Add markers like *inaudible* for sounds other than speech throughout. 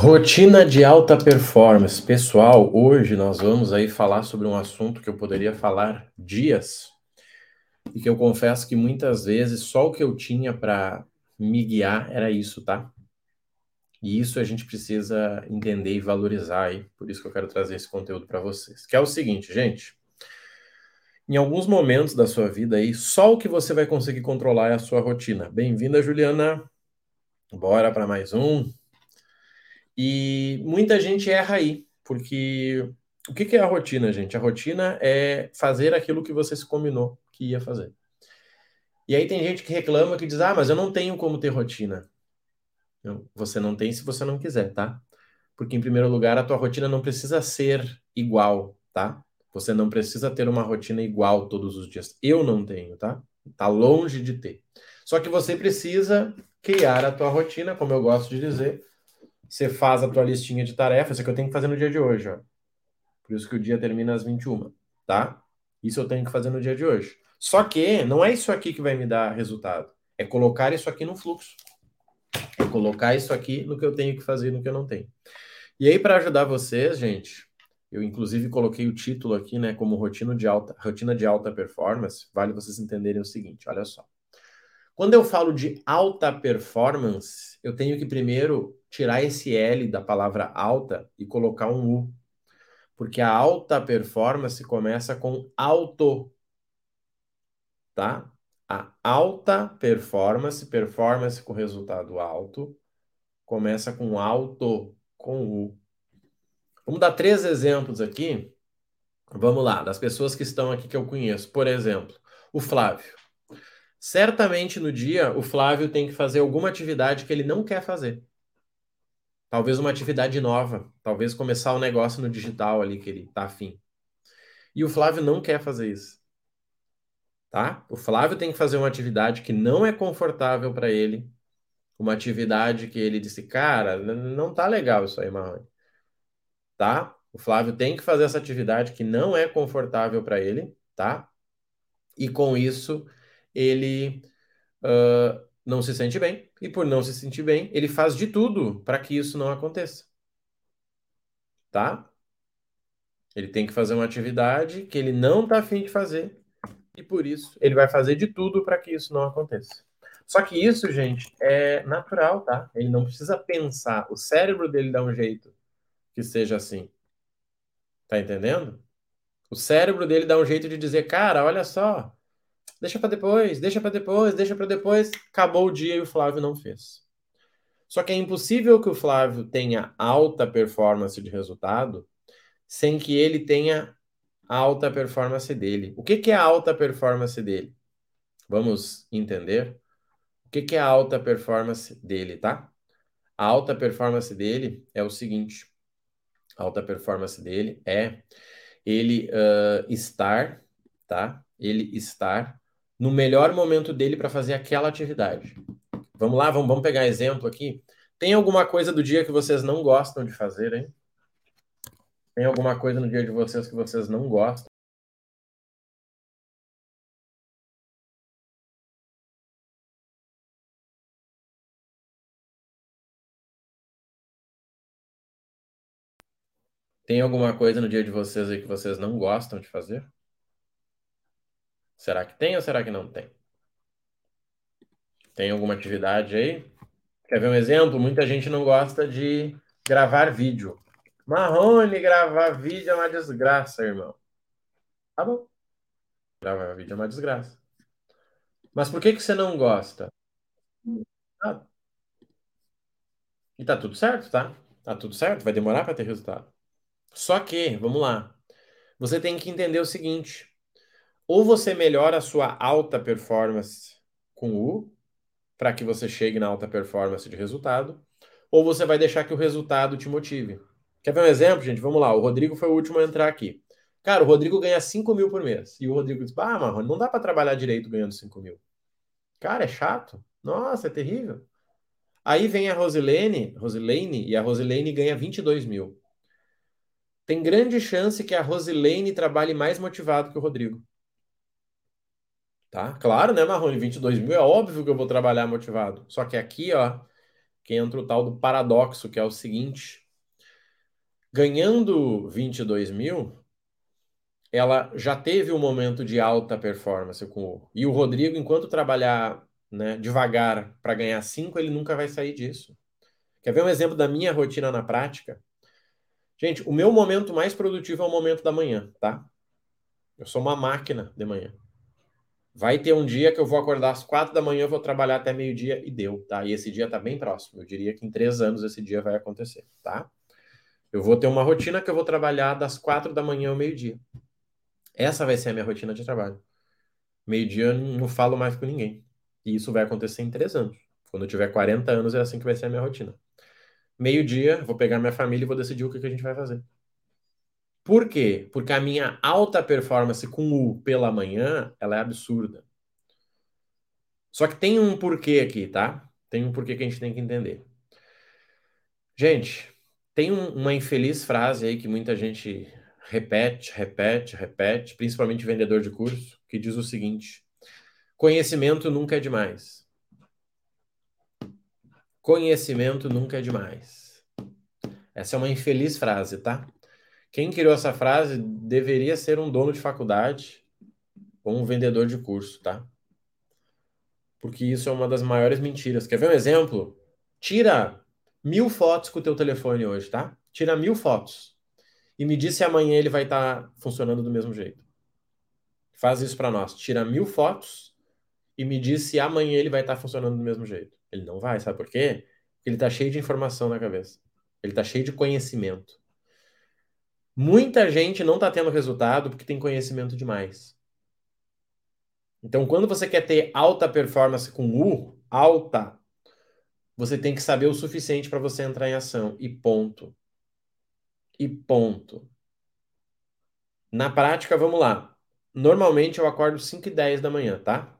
Rotina de alta performance. Pessoal, hoje nós vamos aí falar sobre um assunto que eu poderia falar dias e que eu confesso que muitas vezes só o que eu tinha para me guiar era isso, tá? E isso a gente precisa entender e valorizar aí, por isso que eu quero trazer esse conteúdo para vocês. Que é o seguinte, gente, em alguns momentos da sua vida aí, só o que você vai conseguir controlar é a sua rotina. Bem-vinda, Juliana. Bora para mais um. E muita gente erra aí, porque o que é a rotina, gente? A rotina é fazer aquilo que você se combinou que ia fazer. E aí tem gente que reclama que diz: Ah, mas eu não tenho como ter rotina. Não, você não tem se você não quiser, tá? Porque, em primeiro lugar, a tua rotina não precisa ser igual, tá? Você não precisa ter uma rotina igual todos os dias. Eu não tenho, tá? Tá longe de ter. Só que você precisa criar a tua rotina, como eu gosto de dizer, você faz a tua listinha de tarefas, isso é que eu tenho que fazer no dia de hoje, ó. Por isso que o dia termina às 21, tá? Isso eu tenho que fazer no dia de hoje. Só que não é isso aqui que vai me dar resultado. É colocar isso aqui no fluxo. É colocar isso aqui no que eu tenho que fazer no que eu não tenho. E aí, para ajudar vocês, gente, eu inclusive coloquei o título aqui, né, como rotina de alta, rotina de alta performance. Vale vocês entenderem o seguinte, olha só. Quando eu falo de alta performance, eu tenho que primeiro tirar esse L da palavra alta e colocar um U. Porque a alta performance começa com alto. Tá? A alta performance, performance com resultado alto, começa com alto, com U. Vamos dar três exemplos aqui. Vamos lá, das pessoas que estão aqui que eu conheço. Por exemplo, o Flávio. Certamente no dia o Flávio tem que fazer alguma atividade que ele não quer fazer. Talvez uma atividade nova, talvez começar um negócio no digital ali que ele tá afim. E o Flávio não quer fazer isso. Tá? O Flávio tem que fazer uma atividade que não é confortável para ele, uma atividade que ele disse, cara, não tá legal isso aí, Marrone. Tá? O Flávio tem que fazer essa atividade que não é confortável para ele, tá? E com isso ele uh, não se sente bem, e por não se sentir bem, ele faz de tudo para que isso não aconteça. Tá? Ele tem que fazer uma atividade que ele não está afim de fazer, e por isso ele vai fazer de tudo para que isso não aconteça. Só que isso, gente, é natural, tá? Ele não precisa pensar. O cérebro dele dá um jeito que seja assim. Tá entendendo? O cérebro dele dá um jeito de dizer, cara, olha só, deixa para depois, deixa para depois, deixa para depois. Acabou o dia e o Flávio não fez. Só que é impossível que o Flávio tenha alta performance de resultado sem que ele tenha alta performance dele. O que, que é a alta performance dele? Vamos entender? O que, que é a alta performance dele, tá? A alta performance dele é o seguinte: a alta performance dele é ele uh, estar, tá? Ele estar no melhor momento dele para fazer aquela atividade. Vamos lá, vamos, vamos pegar exemplo aqui. Tem alguma coisa do dia que vocês não gostam de fazer, hein? Tem alguma coisa no dia de vocês que vocês não gostam? Tem alguma coisa no dia de vocês aí que vocês não gostam de fazer? Será que tem ou será que não tem? Tem alguma atividade aí? Quer ver um exemplo? Muita gente não gosta de gravar vídeo. Marrone, gravar vídeo é uma desgraça, irmão. Tá bom. Gravar vídeo é uma desgraça. Mas por que, que você não gosta? Ah. E tá tudo certo, tá? Tá tudo certo, vai demorar para ter resultado. Só que, vamos lá. Você tem que entender o seguinte: ou você melhora a sua alta performance com U, para que você chegue na alta performance de resultado, ou você vai deixar que o resultado te motive. Quer ver um exemplo, gente? Vamos lá. O Rodrigo foi o último a entrar aqui. Cara, o Rodrigo ganha 5 mil por mês. E o Rodrigo diz: Ah, Marrone, não dá para trabalhar direito ganhando 5 mil. Cara, é chato. Nossa, é terrível. Aí vem a Rosilene, Rosilene e a Rosilene ganha 22 mil. Tem grande chance que a Rosilene trabalhe mais motivado que o Rodrigo. Tá? Claro, né, Marrone? 22 mil é óbvio que eu vou trabalhar motivado. Só que aqui, ó, que entra o tal do paradoxo, que é o seguinte: ganhando 22 mil, ela já teve um momento de alta performance com o. E o Rodrigo, enquanto trabalhar né, devagar para ganhar 5, ele nunca vai sair disso. Quer ver um exemplo da minha rotina na prática? Gente, o meu momento mais produtivo é o momento da manhã, tá? Eu sou uma máquina de manhã. Vai ter um dia que eu vou acordar às quatro da manhã, vou trabalhar até meio-dia e deu, tá? E esse dia está bem próximo. Eu diria que em três anos esse dia vai acontecer, tá? Eu vou ter uma rotina que eu vou trabalhar das quatro da manhã ao meio-dia. Essa vai ser a minha rotina de trabalho. Meio-dia não falo mais com ninguém. E isso vai acontecer em três anos. Quando eu tiver 40 anos, é assim que vai ser a minha rotina. Meio-dia, vou pegar minha família e vou decidir o que, que a gente vai fazer. Por quê? Porque a minha alta performance com o pela manhã, ela é absurda. Só que tem um porquê aqui, tá? Tem um porquê que a gente tem que entender. Gente, tem um, uma infeliz frase aí que muita gente repete, repete, repete, principalmente vendedor de curso, que diz o seguinte: conhecimento nunca é demais. Conhecimento nunca é demais. Essa é uma infeliz frase, tá? Quem criou essa frase deveria ser um dono de faculdade ou um vendedor de curso, tá? Porque isso é uma das maiores mentiras. Quer ver um exemplo? Tira mil fotos com o teu telefone hoje, tá? Tira mil fotos. E me diz se amanhã ele vai estar tá funcionando do mesmo jeito. Faz isso para nós. Tira mil fotos e me diz se amanhã ele vai estar tá funcionando do mesmo jeito. Ele não vai, sabe por quê? Porque ele está cheio de informação na cabeça. Ele está cheio de conhecimento. Muita gente não está tendo resultado porque tem conhecimento demais. Então, quando você quer ter alta performance com U, alta, você tem que saber o suficiente para você entrar em ação. E ponto. E ponto. Na prática, vamos lá. Normalmente eu acordo 5 e 10 da manhã, tá?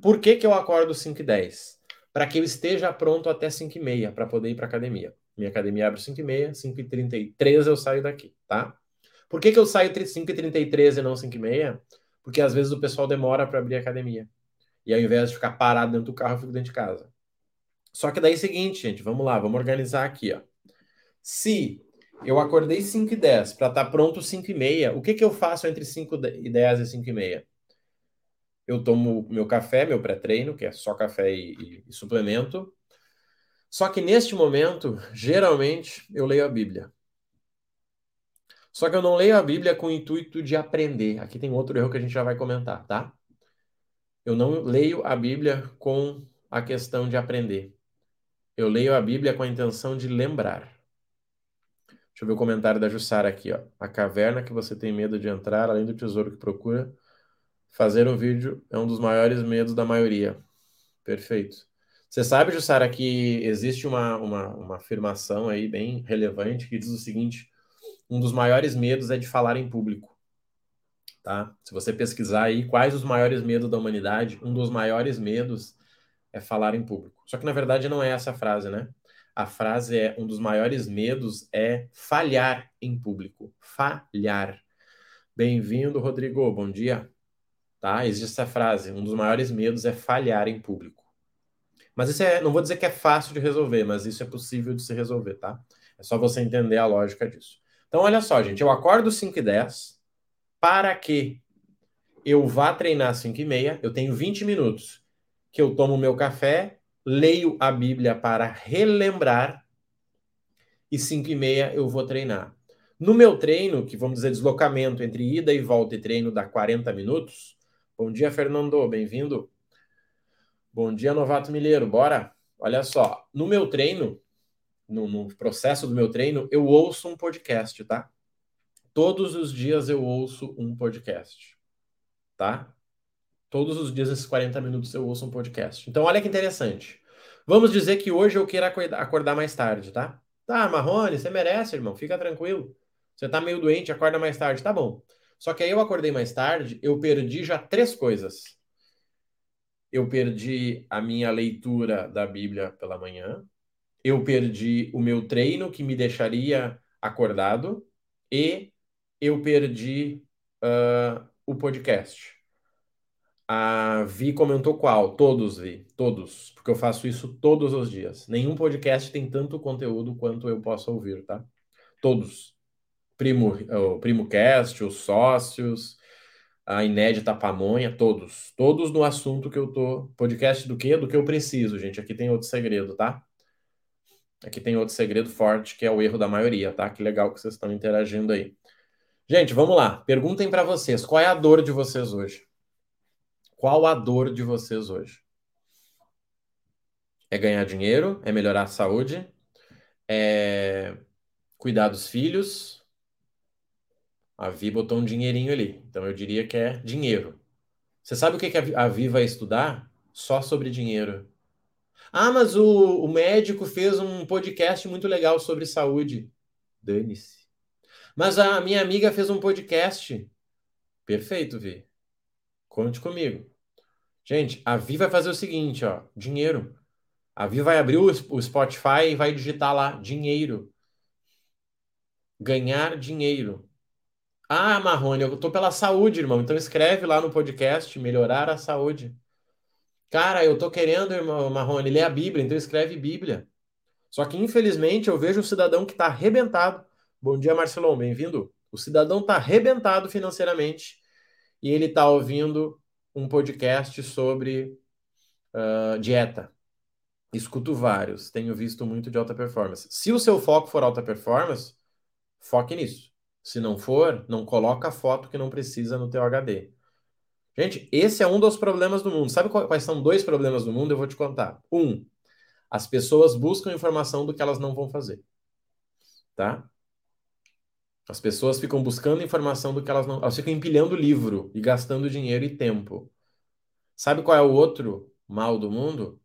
Por que, que eu acordo 5 e 10? para que eu esteja pronto até 5 e meia para poder ir para academia. Minha academia abre 5 e meia, 5 e 33 eu saio daqui, tá? Por que, que eu saio 5 e 33 e não 5 e meia? Porque às vezes o pessoal demora para abrir a academia. E ao invés de ficar parado dentro do carro, eu fico dentro de casa. Só que daí é o seguinte, gente, vamos lá, vamos organizar aqui, ó. Se eu acordei 5 e 10 para estar tá pronto 5 e meia, o que, que eu faço entre 5 e 10 e 5 e meia? eu tomo meu café, meu pré-treino, que é só café e, e, e, suplemento. Só que neste momento, geralmente, eu leio a Bíblia. Só que eu não leio a Bíblia com o intuito de aprender. Aqui tem outro erro que a gente já vai comentar, tá? Eu não leio a Bíblia com a questão de aprender. Eu leio a Bíblia com a intenção de lembrar. Deixa eu ver o comentário da Jussara aqui, ó. A caverna que você tem medo de entrar, além do tesouro que procura, Fazer um vídeo é um dos maiores medos da maioria. Perfeito. Você sabe, Jussara, que existe uma, uma, uma afirmação aí bem relevante que diz o seguinte: um dos maiores medos é de falar em público. Tá? Se você pesquisar aí quais os maiores medos da humanidade, um dos maiores medos é falar em público. Só que na verdade não é essa a frase, né? A frase é um dos maiores medos é falhar em público. Falhar. Bem-vindo, Rodrigo. Bom dia tá? Existe essa frase, um dos maiores medos é falhar em público. Mas isso é, não vou dizer que é fácil de resolver, mas isso é possível de se resolver, tá? É só você entender a lógica disso. Então, olha só, gente, eu acordo 5 e 10 para que eu vá treinar 5 e meia, eu tenho 20 minutos que eu tomo meu café, leio a Bíblia para relembrar e 5 e meia eu vou treinar. No meu treino, que vamos dizer deslocamento entre ida e volta e treino dá 40 minutos, Bom dia, Fernando, bem-vindo. Bom dia, novato milheiro, bora? Olha só, no meu treino, no, no, processo do meu treino, eu ouço um podcast, tá? Todos os dias eu ouço um podcast, tá? Todos os dias, esses 40 minutos, eu ouço um podcast. Então, olha que interessante. Vamos dizer que hoje eu queira acordar mais tarde, tá? Tá, Marrone, você merece, irmão, fica tranquilo. Você tá meio doente, acorda mais tarde, tá bom. Só que aí eu acordei mais tarde, eu perdi já três coisas. Eu perdi a minha leitura da Bíblia pela manhã, eu perdi o meu treino que me deixaria acordado e eu perdi uh, o podcast. A Vi comentou qual? Todos, Vi. Todos. Porque eu faço isso todos os dias. Nenhum podcast tem tanto conteúdo quanto eu posso ouvir, tá? Todos. Primo, o Primo Cast, os sócios, a Inédita Pamonha, todos. Todos no assunto que eu tô. Podcast do quê? Do que eu preciso, gente. Aqui tem outro segredo, tá? Aqui tem outro segredo forte, que é o erro da maioria, tá? Que legal que vocês estão interagindo aí. Gente, vamos lá. Perguntem para vocês, qual é a dor de vocês hoje? Qual a dor de vocês hoje? É ganhar dinheiro? É melhorar a saúde? É cuidar dos filhos? A Vi botou um dinheirinho ali. Então eu diria que é dinheiro. Você sabe o que a Vi vai estudar? Só sobre dinheiro. Ah, mas o, o médico fez um podcast muito legal sobre saúde. Dane-se. Mas a minha amiga fez um podcast. Perfeito, Vi. Conte comigo. Gente, a Vi vai fazer o seguinte, ó, dinheiro. A Vi vai abrir o Spotify e vai digitar lá dinheiro. Ganhar dinheiro. Ah, Marrone, eu tô pela saúde, irmão. Então escreve lá no podcast melhorar a saúde. Cara, eu tô querendo, irmão Marrone, ler a Bíblia, então escreve Bíblia. Só que infelizmente eu vejo um cidadão que tá arrebentado. Bom dia, Marcelão, bem-vindo. O cidadão tá arrebentado financeiramente e ele tá ouvindo um podcast sobre uh, dieta. Escuto vários, tenho visto muito de alta performance. Se o seu foco for alta performance, foque nisso. Se não for, não coloca a foto que não precisa no teu HD. Gente, esse é um dos problemas do mundo. Sabe quais são dois problemas do mundo? Eu vou te contar. Um, as pessoas buscam informação do que elas não vão fazer. Tá? As pessoas ficam buscando informação do que elas não. Elas ficam empilhando livro e gastando dinheiro e tempo. Sabe qual é o outro mal do mundo?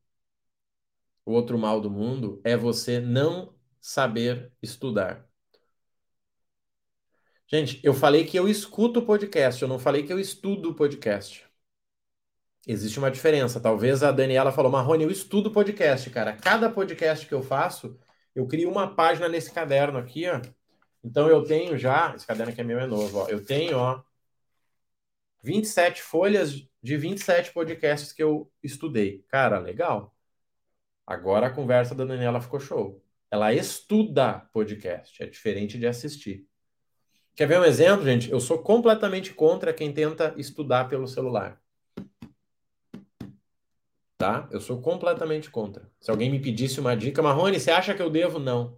O outro mal do mundo é você não saber estudar. Gente, eu falei que eu escuto podcast, eu não falei que eu estudo podcast. Existe uma diferença. Talvez a Daniela falou, Marrone, eu estudo podcast, cara. Cada podcast que eu faço, eu crio uma página nesse caderno aqui, ó então eu tenho já, esse caderno aqui é meu, é novo, ó, eu tenho, ó, 27 folhas de 27 podcasts que eu estudei. Cara, legal. Agora a conversa da Daniela ficou show. Ela estuda podcast, é diferente de assistir. Quer ver um exemplo, gente? Eu sou completamente contra quem tenta estudar pelo celular. Tá? Eu sou completamente contra. Se alguém me pedisse uma dica, Marrone, você acha que eu devo? Não.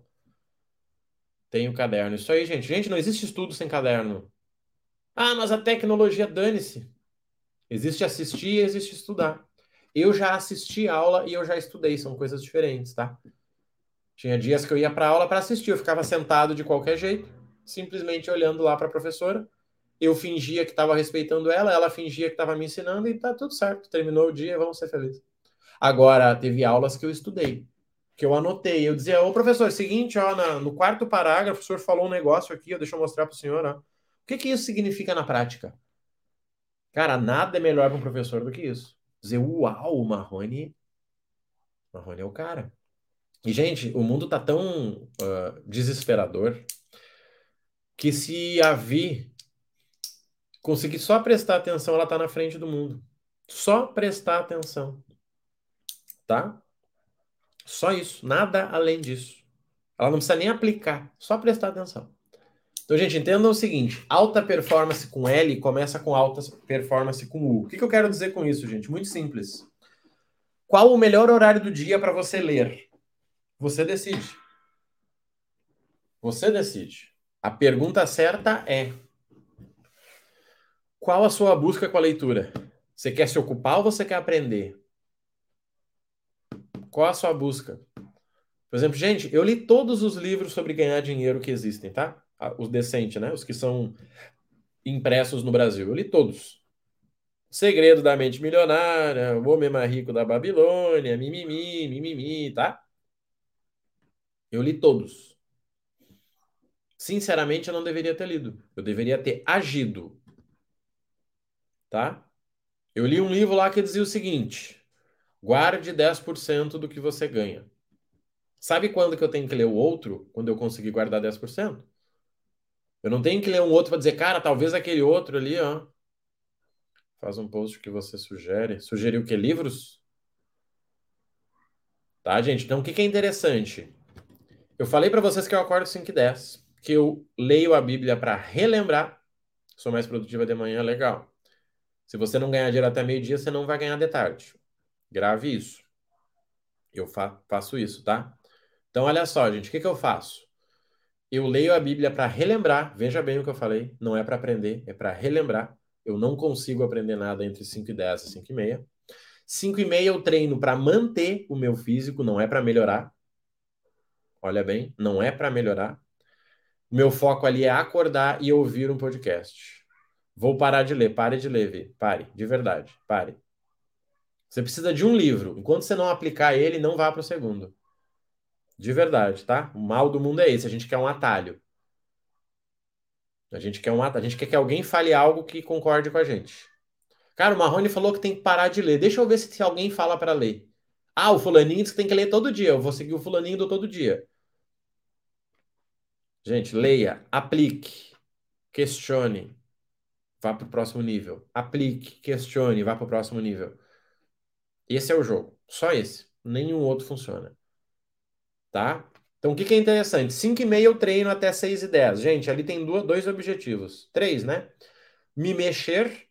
Tenho caderno. Isso aí, gente. Gente, não existe estudo sem caderno. Ah, mas a tecnologia, dane-se. Existe assistir e existe estudar. Eu já assisti aula e eu já estudei, são coisas diferentes, tá? Tinha dias que eu ia para aula para assistir, eu ficava sentado de qualquer jeito, simplesmente olhando lá para a professora. Eu fingia que estava respeitando ela, ela fingia que estava me ensinando e tá tudo certo. Terminou o dia, vamos ser felizes. Agora, teve aulas que eu estudei que eu anotei. Eu dizia, ô professor, seguinte, ó, na, no quarto parágrafo, o senhor falou um negócio aqui, deixa eu mostrar para o senhor. Ó. O que, que isso significa na prática? Cara, nada é melhor para um professor do que isso. Dizer, uau, o Marrone. Marrone é o cara. E, gente, o mundo tá tão uh, desesperador que se a Vi conseguir só prestar atenção, ela tá na frente do mundo. Só prestar atenção. Tá? Só isso, nada além disso. Ela não precisa nem aplicar, só prestar atenção. Então, gente, entendam o seguinte: alta performance com L começa com alta performance com U. O que, que eu quero dizer com isso, gente? Muito simples. Qual o melhor horário do dia para você ler? Você decide. Você decide. A pergunta certa é: qual a sua busca com a leitura? Você quer se ocupar ou você quer aprender? Qual a sua busca? Por exemplo, gente, eu li todos os livros sobre ganhar dinheiro que existem, tá? Os decentes, né? Os que são impressos no Brasil. Eu li todos. Segredo da Mente Milionária, O Homem Mais Rico da Babilônia, Mimimi, Mimimi, tá? Eu li todos. Sinceramente, eu não deveria ter lido. Eu deveria ter agido. Tá? Eu li um livro lá que dizia o seguinte: Guarde 10% do que você ganha. Sabe quando que eu tenho que ler o outro? Quando eu conseguir guardar 10%. Eu não tenho que ler um outro para dizer, cara, talvez aquele outro ali, ó, Faz um post que você sugere. Sugeriu que livros? Tá, gente? Então, o que, que é interessante? Eu falei para vocês que eu acordo 5 e 10, que eu leio a Bíblia para relembrar. Sou mais produtiva de manhã, legal. Se você não ganhar dinheiro até meio-dia, você não vai ganhar de tarde. Grave isso. Eu fa faço isso, tá? Então, olha só, gente, o que, que eu faço? Eu leio a Bíblia para relembrar. Veja bem o que eu falei. Não é para aprender, é para relembrar. Eu não consigo aprender nada entre 5 e 10 e 5 e meia. 5 e meia eu treino para manter o meu físico, não é para melhorar. Olha bem, não é para melhorar. Meu foco ali é acordar e ouvir um podcast. Vou parar de ler. Pare de ler, Vi. Pare, de verdade. Pare. Você precisa de um livro. Enquanto você não aplicar ele, não vá para o segundo. De verdade, tá? O mal do mundo é esse. A gente quer um atalho. A gente quer um atalho. A gente quer que alguém fale algo que concorde com a gente. Cara, o Marrone falou que tem que parar de ler. Deixa eu ver se alguém fala para ler. Ah, o fulaninho disse que tem que ler todo dia. Eu vou seguir o fulaninho do todo dia. Gente, leia, aplique, questione, vá para o próximo nível. Aplique, questione, vá para o próximo nível. Esse é o jogo. Só esse. Nenhum outro funciona. Tá? Então, o que, que é interessante? 5 e meia eu treino até 6 e 10. Gente, ali tem duas, dois objetivos. Três, né? Me mexer.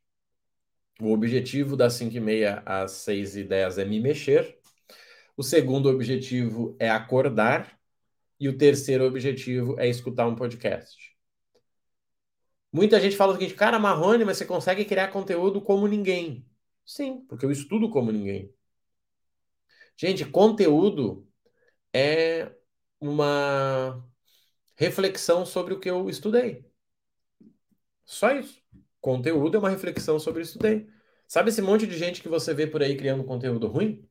O objetivo das 5 e meia às 6 e 10 é me mexer. O segundo objetivo é acordar. E o terceiro objetivo é escutar um podcast. Muita gente fala o seguinte, cara, Marrone, mas você consegue criar conteúdo como ninguém. Sim, porque eu estudo como ninguém. Gente, conteúdo é uma reflexão sobre o que eu estudei. Só isso. Conteúdo é uma reflexão sobre o que eu estudei. Sabe esse monte de gente que você vê por aí criando conteúdo ruim?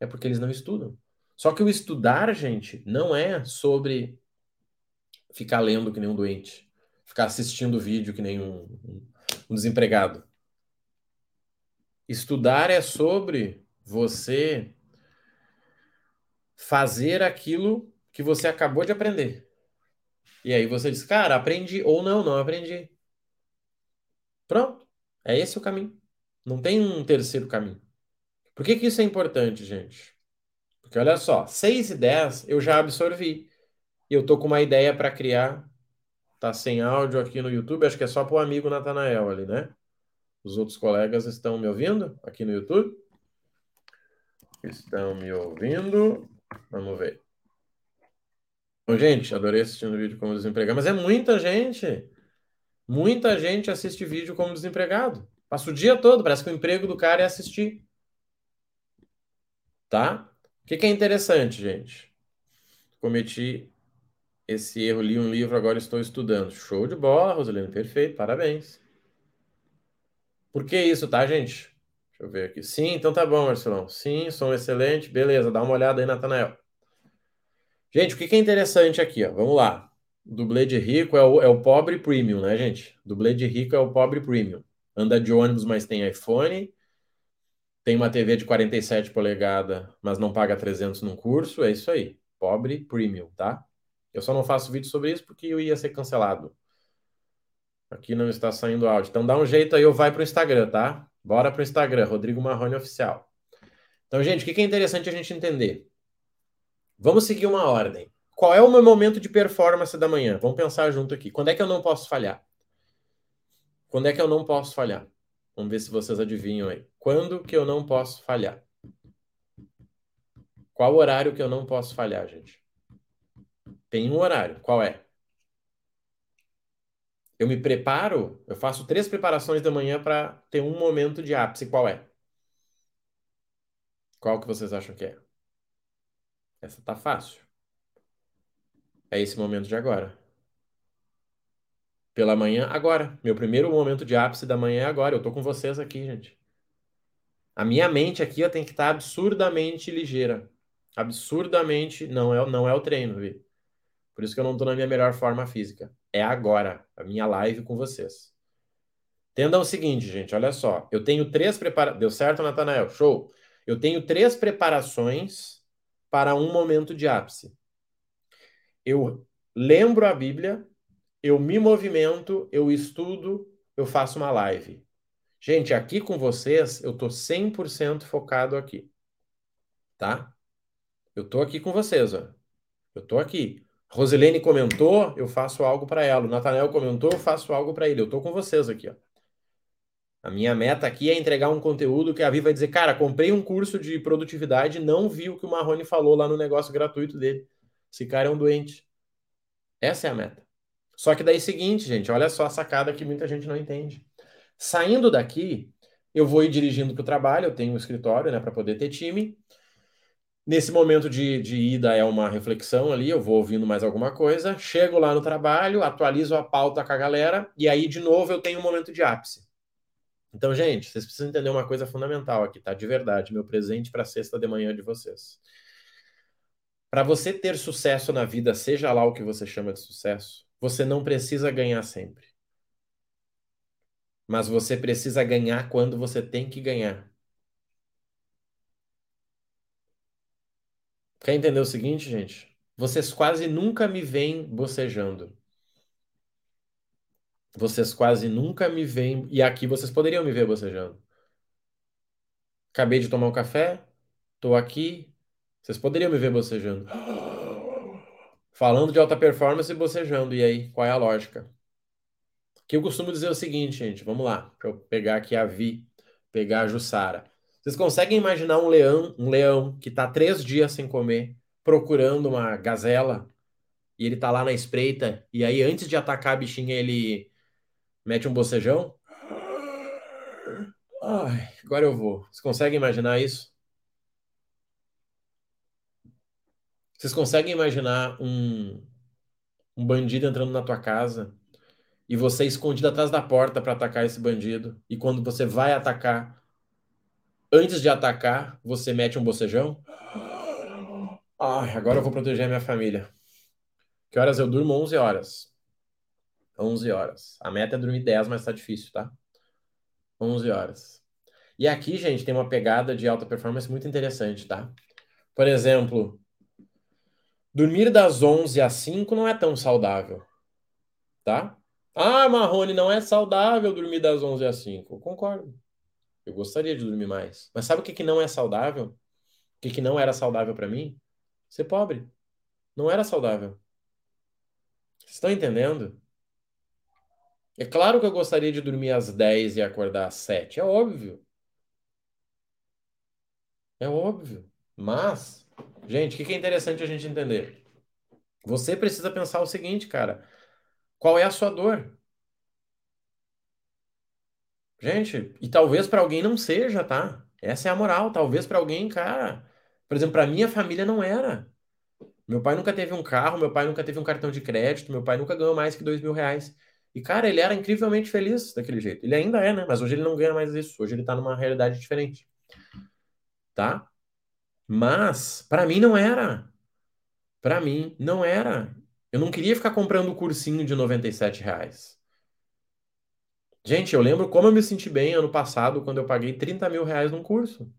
É porque eles não estudam. Só que o estudar, gente, não é sobre ficar lendo que nem um doente, ficar assistindo vídeo que nem um, um desempregado. Estudar é sobre você fazer aquilo que você acabou de aprender. E aí você diz, cara, aprendi ou não, não aprendi. Pronto. É esse o caminho. Não tem um terceiro caminho. Por que, que isso é importante, gente? Porque olha só, 6 e 10 eu já absorvi. E eu tô com uma ideia para criar. Tá sem áudio aqui no YouTube, acho que é só para o amigo Natanael ali, né? Os outros colegas estão me ouvindo aqui no YouTube? Estão me ouvindo? Vamos ver. Bom, gente, adorei assistindo vídeo como desempregado, mas é muita gente. Muita gente assiste vídeo como desempregado. Passa o dia todo, parece que o emprego do cara é assistir. Tá? O que, que é interessante, gente? Cometi esse erro, li um livro, agora estou estudando. Show de bola, Rosalina, perfeito, parabéns. Por que isso, tá, gente? Deixa eu ver aqui. Sim, então tá bom, Marcelão. Sim, som excelente. Beleza, dá uma olhada aí, Natanael. Gente, o que, que é interessante aqui, ó? Vamos lá. Dublê de rico é o, é o pobre premium, né, gente? Dublê de rico é o pobre premium. Anda de ônibus, mas tem iPhone. Tem uma TV de 47 polegadas, mas não paga 300 num curso. É isso aí. Pobre premium, tá? Eu só não faço vídeo sobre isso porque eu ia ser cancelado. Aqui não está saindo áudio. Então dá um jeito aí, eu vai para o Instagram, tá? Bora para o Instagram, Rodrigo Marrone Oficial. Então, gente, o que é interessante a gente entender? Vamos seguir uma ordem. Qual é o meu momento de performance da manhã? Vamos pensar junto aqui. Quando é que eu não posso falhar? Quando é que eu não posso falhar? Vamos ver se vocês adivinham aí. Quando que eu não posso falhar? Qual horário que eu não posso falhar, gente? Tem um horário. Qual é? eu me preparo, eu faço três preparações da manhã para ter um momento de ápice. Qual é? Qual que vocês acham que é? Essa tá fácil. É esse momento de agora. Pela manhã, agora. Meu primeiro momento de ápice da manhã é agora. Eu tô com vocês aqui, gente. A minha mente aqui ó, tem que estar tá absurdamente ligeira. Absurdamente. Não é, não é o treino, Vi. Por isso que eu não tô na minha melhor forma física é agora, a minha live com vocês. Entendam o seguinte, gente, olha só. Eu tenho três preparações. Deu certo, Natanael? Show. Eu tenho três preparações para um momento de ápice. Eu lembro a Bíblia, eu me movimento, eu estudo, eu faço uma live. Gente, aqui com vocês, eu tô 100% focado aqui. Tá? Eu tô aqui com vocês, ó. Eu tô aqui. Rosilene comentou, eu faço algo para ela. O Nathanael comentou, eu faço algo para ele. Eu tô com vocês aqui, ó. A minha meta aqui é entregar um conteúdo que a Vi vai dizer, cara, comprei um curso de produtividade, não vi o que o Marrone falou lá no negócio gratuito dele. Esse cara é um doente. Essa é a meta. Só que daí seguinte, gente, olha só a sacada que muita gente não entende. Saindo daqui, eu vou ir dirigindo para o trabalho, eu tenho um escritório, né, para poder ter time. Nesse momento de, de ida é uma reflexão ali, eu vou ouvindo mais alguma coisa, chego lá no trabalho, atualizo a pauta com a galera, e aí de novo eu tenho um momento de ápice. Então, gente, vocês precisam entender uma coisa fundamental aqui, tá? De verdade, meu presente para sexta de manhã de vocês. Para você ter sucesso na vida, seja lá o que você chama de sucesso, você não precisa ganhar sempre. Mas você precisa ganhar quando você tem que ganhar. Quer entender o seguinte, gente? Vocês quase nunca me veem bocejando. Vocês quase nunca me veem. E aqui vocês poderiam me ver bocejando. Acabei de tomar um café, tô aqui. Vocês poderiam me ver bocejando. *gasps* Falando de alta performance e bocejando. E aí, qual é a lógica? Que eu costumo dizer o seguinte, gente. Vamos lá. Para eu pegar aqui a Vi, pegar a Jussara. Vocês conseguem imaginar um leão, um leão que está três dias sem comer, procurando uma gazela, e ele está lá na espreita, e aí antes de atacar a bichinha, ele Mete um bocejão. Ai, agora eu vou. Vocês conseguem imaginar isso? Vocês conseguem imaginar um, um bandido entrando na tua casa e você escondido atrás da porta para atacar esse bandido? E quando você vai atacar, antes de atacar, você mete um bocejão? Ai, agora eu vou proteger a minha família. Que horas eu durmo? 11 horas. 11 horas. A meta é dormir 10, mas tá difícil, tá? 11 horas. E aqui, gente, tem uma pegada de alta performance muito interessante, tá? Por exemplo, dormir das 11 às 5 não é tão saudável, tá? Ah, Marrone, não é saudável dormir das 11 às 5. Eu concordo. Eu gostaria de dormir mais. Mas sabe o que, que não é saudável? O que, que não era saudável para mim? Ser pobre. Não era saudável. Vocês estão entendendo? É claro que eu gostaria de dormir às 10 e acordar às 7. É óbvio. É óbvio. Mas, gente, o que é interessante a gente entender? Você precisa pensar o seguinte, cara. Qual é a sua dor? Gente, e talvez para alguém não seja, tá? Essa é a moral. Talvez para alguém, cara. Por exemplo, para minha família não era. Meu pai nunca teve um carro, meu pai nunca teve um cartão de crédito, meu pai nunca ganhou mais que dois mil reais. E, cara, ele era incrivelmente feliz daquele jeito. Ele ainda é, né? Mas hoje ele não ganha mais isso. Hoje ele tá numa realidade diferente. Tá? Mas, para mim não era. Para mim não era. Eu não queria ficar comprando o cursinho de 97 reais. Gente, eu lembro como eu me senti bem ano passado quando eu paguei 30 mil reais num curso.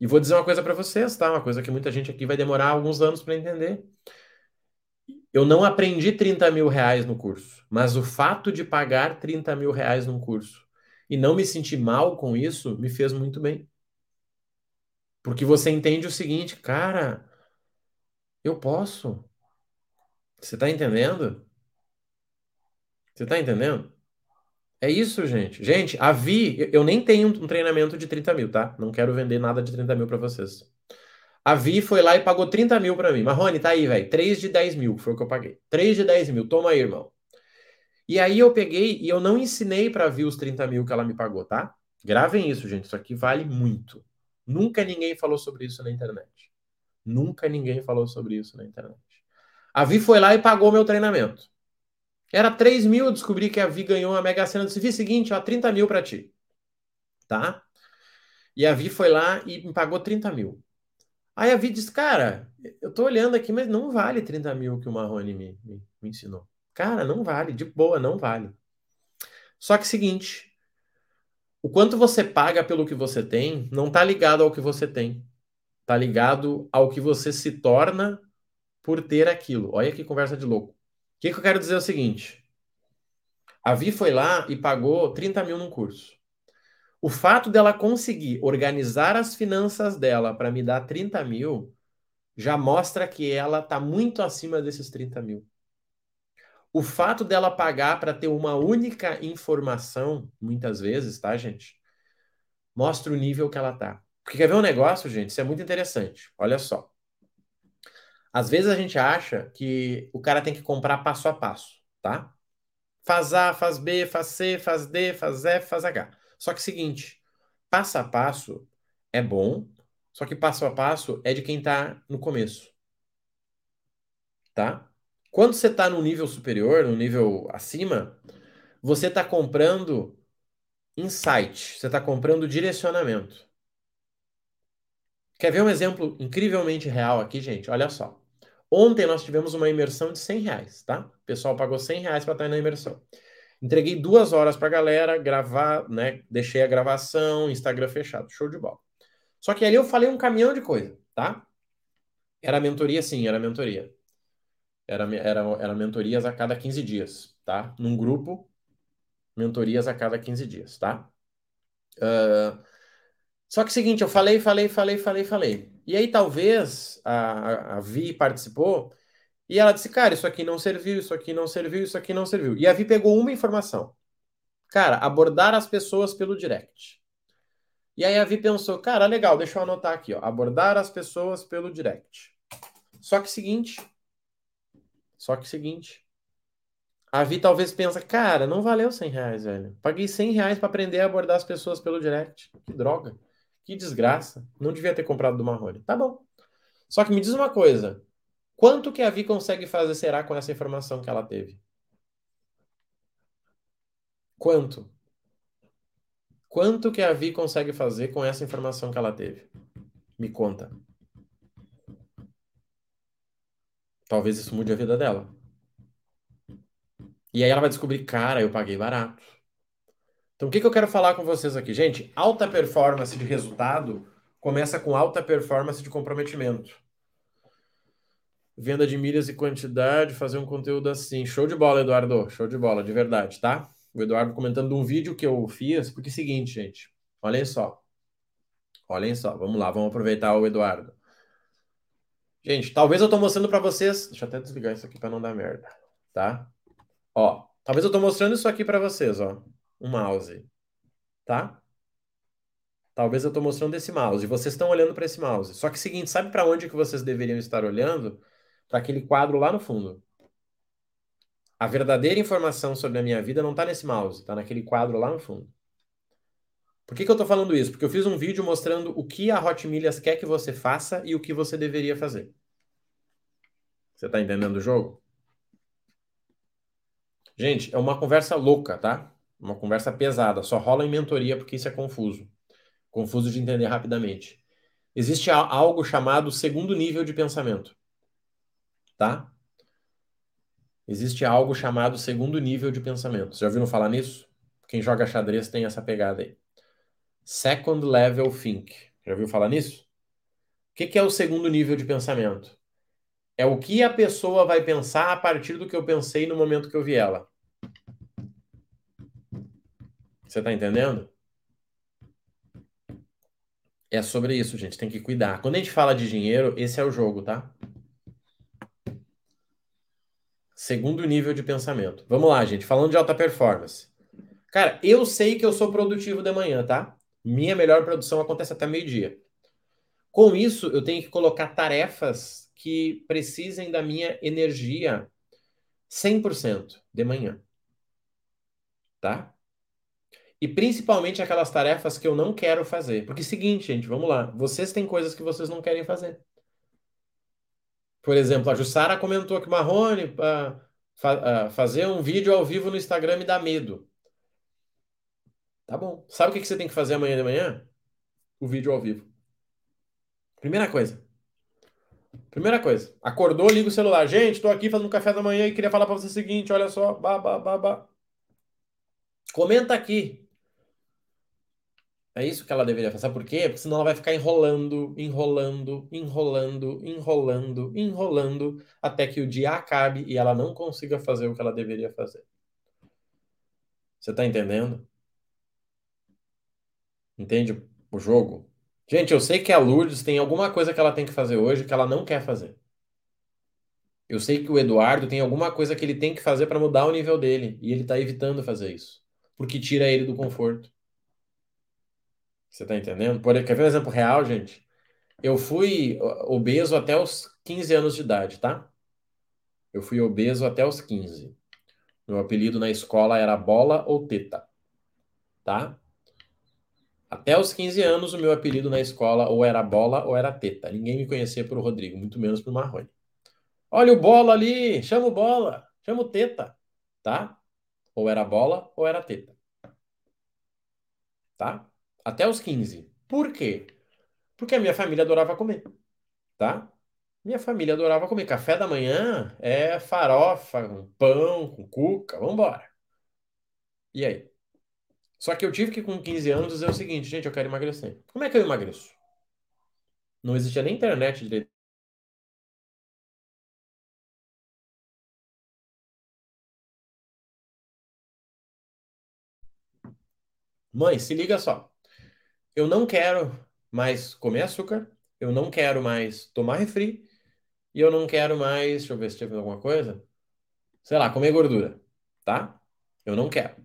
E vou dizer uma coisa para vocês, tá? Uma coisa que muita gente aqui vai demorar alguns anos para entender. Eu não aprendi 30 mil reais no curso, mas o fato de pagar 30 mil reais num curso e não me sentir mal com isso me fez muito bem. Porque você entende o seguinte, cara, eu posso. Você está entendendo? Você está entendendo? É isso, gente. Gente, a Vi, eu nem tenho um treinamento de 30 mil, tá? Não quero vender nada de 30 mil para vocês. A Vi foi lá e pagou 30 mil pra mim. Marrone, tá aí, velho. 3 de 10 mil foi o que eu paguei. 3 de 10 mil. Toma aí, irmão. E aí eu peguei e eu não ensinei pra Vi os 30 mil que ela me pagou, tá? Gravem isso, gente. Isso aqui vale muito. Nunca ninguém falou sobre isso na internet. Nunca ninguém falou sobre isso na internet. A Vi foi lá e pagou meu treinamento. Era 3 mil, eu descobri que a Vi ganhou a Mega Sena. Disse, Vi, seguinte, ó, 30 mil pra ti. Tá? E a Vi foi lá e me pagou 30 mil. Aí a Vi diz, cara, eu tô olhando aqui, mas não vale 30 mil que o Marrone me, me, me ensinou. Cara, não vale, de boa, não vale. Só que seguinte, o quanto você paga pelo que você tem não tá ligado ao que você tem. Tá ligado ao que você se torna por ter aquilo. Olha que conversa de louco. O que, que eu quero dizer é o seguinte. A Vi foi lá e pagou 30 mil num curso. O fato dela conseguir organizar as finanças dela para me dar 30 mil já mostra que ela está muito acima desses 30 mil. O fato dela pagar para ter uma única informação, muitas vezes, tá, gente? Mostra o nível que ela tá. Porque quer ver um negócio, gente? Isso é muito interessante. Olha só. Às vezes a gente acha que o cara tem que comprar passo a passo, tá? Faz A, faz B, faz C, faz D, faz F, faz H. Só que seguinte, passo a passo é bom, só que passo a passo é de quem está no começo. Tá? Quando você está no nível superior, no nível acima, você está comprando insight, você está comprando direcionamento. Quer ver um exemplo incrivelmente real aqui, gente? Olha só. Ontem nós tivemos uma imersão de 100 reais, tá? O pessoal pagou 100 reais para estar na imersão. Entreguei duas horas para a galera gravar, né? Deixei a gravação, Instagram fechado, show de bola. Só que ali eu falei um caminhão de coisa, tá? Era mentoria, sim, era mentoria. Era, era, era mentorias a cada 15 dias, tá? Num grupo, mentorias a cada 15 dias, tá? Uh, só que seguinte, eu falei, falei, falei, falei, falei. E aí talvez a, a Vi participou e ela disse, cara, isso aqui não serviu, isso aqui não serviu, isso aqui não serviu. E a Vi pegou uma informação. Cara, abordar as pessoas pelo direct. E aí a Vi pensou, cara, legal, deixa eu anotar aqui, ó. Abordar as pessoas pelo direct. Só que seguinte. Só que seguinte. A Vi talvez pensa, cara, não valeu 100 reais, velho. Paguei 100 reais para aprender a abordar as pessoas pelo direct. Que droga. Que desgraça. Não devia ter comprado do Marrone. Tá bom. Só que me diz uma coisa. Quanto que a Vi consegue fazer será com essa informação que ela teve? Quanto? Quanto que a Vi consegue fazer com essa informação que ela teve? Me conta. Talvez isso mude a vida dela. E aí ela vai descobrir, cara, eu paguei barato. Então, o que, que eu quero falar com vocês aqui? Gente, alta performance de resultado começa com alta performance de comprometimento. Venda de milhas e quantidade, fazer um conteúdo assim. Show de bola, Eduardo. Show de bola, de verdade, tá? O Eduardo comentando um vídeo que eu fiz, porque é o seguinte, gente. Olhem só. Olhem só. Vamos lá, vamos aproveitar o Eduardo. Gente, talvez eu estou mostrando para vocês. Deixa eu até desligar isso aqui para não dar merda, tá? Ó, talvez eu estou mostrando isso aqui para vocês, ó um mouse, tá? Talvez eu estou mostrando esse mouse e vocês estão olhando para esse mouse. Só que seguinte, sabe para onde que vocês deveriam estar olhando? Para aquele quadro lá no fundo. A verdadeira informação sobre a minha vida não está nesse mouse, está naquele quadro lá no fundo. Por que, que eu estou falando isso? Porque eu fiz um vídeo mostrando o que a Hot Milhas quer que você faça e o que você deveria fazer. Você está entendendo o jogo? Gente, é uma conversa louca, tá? Uma conversa pesada, só rola em mentoria porque isso é confuso. Confuso de entender rapidamente. Existe algo chamado segundo nível de pensamento. Tá? Existe algo chamado segundo nível de pensamento. Já ouviram falar nisso? Quem joga xadrez tem essa pegada aí. Second level think. Já ouviu falar nisso? O que é o segundo nível de pensamento? É o que a pessoa vai pensar a partir do que eu pensei no momento que eu vi ela. Você tá entendendo? É sobre isso, gente. Tem que cuidar. Quando a gente fala de dinheiro, esse é o jogo, tá? Segundo nível de pensamento. Vamos lá, gente. Falando de alta performance. Cara, eu sei que eu sou produtivo de manhã, tá? Minha melhor produção acontece até meio-dia. Com isso, eu tenho que colocar tarefas que precisem da minha energia 100% de manhã. Tá? E principalmente aquelas tarefas que eu não quero fazer. Porque seguinte, gente, vamos lá. Vocês têm coisas que vocês não querem fazer. Por exemplo, a Jussara comentou que Marrone, uh, fa uh, fazer um vídeo ao vivo no Instagram me dá medo. Tá bom. Sabe o que, que você tem que fazer amanhã de manhã? O vídeo ao vivo. Primeira coisa. Primeira coisa. Acordou, liga o celular. Gente, estou aqui fazendo café da manhã e queria falar para você o seguinte: olha só. Bah, bah. Comenta aqui. É isso que ela deveria fazer. Por quê? Porque senão ela vai ficar enrolando, enrolando, enrolando, enrolando, enrolando, até que o dia acabe e ela não consiga fazer o que ela deveria fazer. Você está entendendo? Entende o jogo? Gente, eu sei que a Lourdes tem alguma coisa que ela tem que fazer hoje que ela não quer fazer. Eu sei que o Eduardo tem alguma coisa que ele tem que fazer para mudar o nível dele e ele tá evitando fazer isso, porque tira ele do conforto. Você tá entendendo? Por, quer ver um exemplo real, gente? Eu fui obeso até os 15 anos de idade, tá? Eu fui obeso até os 15. Meu apelido na escola era bola ou teta, tá? Até os 15 anos, o meu apelido na escola ou era bola ou era teta. Ninguém me conhecia por Rodrigo, muito menos por Marrone. Olha o bola ali, chama o bola, chama o teta, tá? Ou era bola ou era teta. Tá? Até os 15. Por quê? Porque a minha família adorava comer, tá? Minha família adorava comer. Café da manhã é farofa, com pão, com cuca, vambora. E aí? Só que eu tive que, com 15 anos, dizer o seguinte, gente, eu quero emagrecer. Como é que eu emagreço? Não existia nem internet direito. Mãe, se liga só. Eu não quero mais comer açúcar, eu não quero mais tomar refri, e eu não quero mais, deixa eu ver se teve alguma coisa, sei lá, comer gordura, tá? Eu não quero.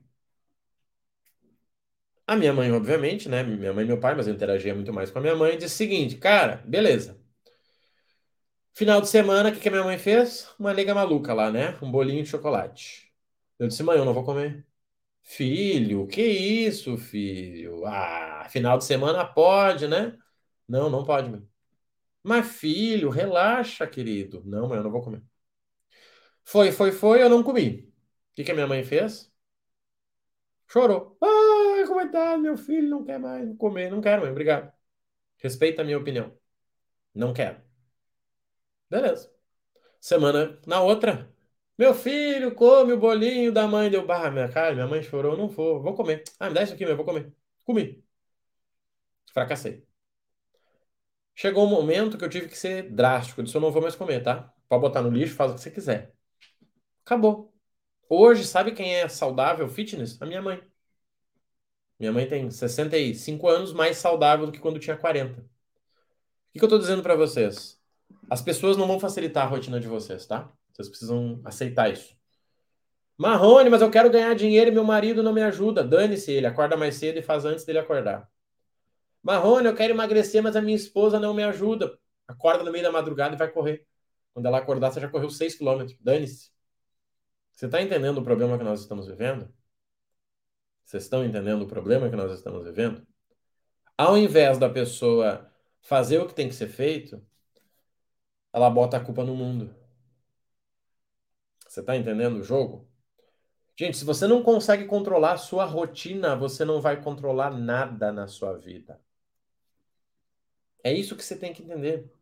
A minha mãe, obviamente, né? Minha mãe e meu pai, mas eu interagia muito mais com a minha mãe, disse o seguinte, cara, beleza. Final de semana, o que que a minha mãe fez? Uma liga maluca lá, né? Um bolinho de chocolate. Eu disse, mãe, eu não vou comer. Filho, que isso, filho? Ah, final de semana pode, né? Não, não pode, meu. Mas, filho, relaxa, querido. Não, mãe, eu não vou comer. Foi, foi, foi, eu não comi. O que que a minha mãe fez? Chorou. Ai, coitado, meu filho não quer mais comer. Não quero, mãe, obrigado. Respeita a minha opinião. Não quero. Beleza. Semana na outra. Meu filho come o bolinho da mãe. Deu barra, minha cara, minha mãe chorou. Não vou, vou comer. Ah, me dá isso aqui, meu, eu vou comer. Comi. Fracassei. Chegou um momento que eu tive que ser drástico. Disse: eu não vou mais comer, tá? Pode botar no lixo, faz o que você quiser. Acabou. Hoje, sabe quem é saudável fitness? A minha mãe. Minha mãe tem 65 anos, mais saudável do que quando tinha 40. O que, que eu tô dizendo para vocês? As pessoas não vão facilitar a rotina de vocês, tá? Vocês precisam aceitar isso. Marrone, mas eu quero ganhar dinheiro e meu marido não me ajuda. Dane-se ele, acorda mais cedo e faz antes dele acordar. Marrone, eu quero emagrecer, mas a minha esposa não me ajuda. Acorda no meio da madrugada e vai correr. Quando ela acordar, você já correu 6 km. Dane-se. Você está entendendo o problema que nós estamos vivendo? Vocês estão entendendo o problema que nós estamos vivendo? Ao invés da pessoa fazer o que tem que ser feito, ela bota a culpa no mundo. Você está entendendo o jogo? Gente, se você não consegue controlar a sua rotina, você não vai controlar nada na sua vida. É isso que você tem que entender.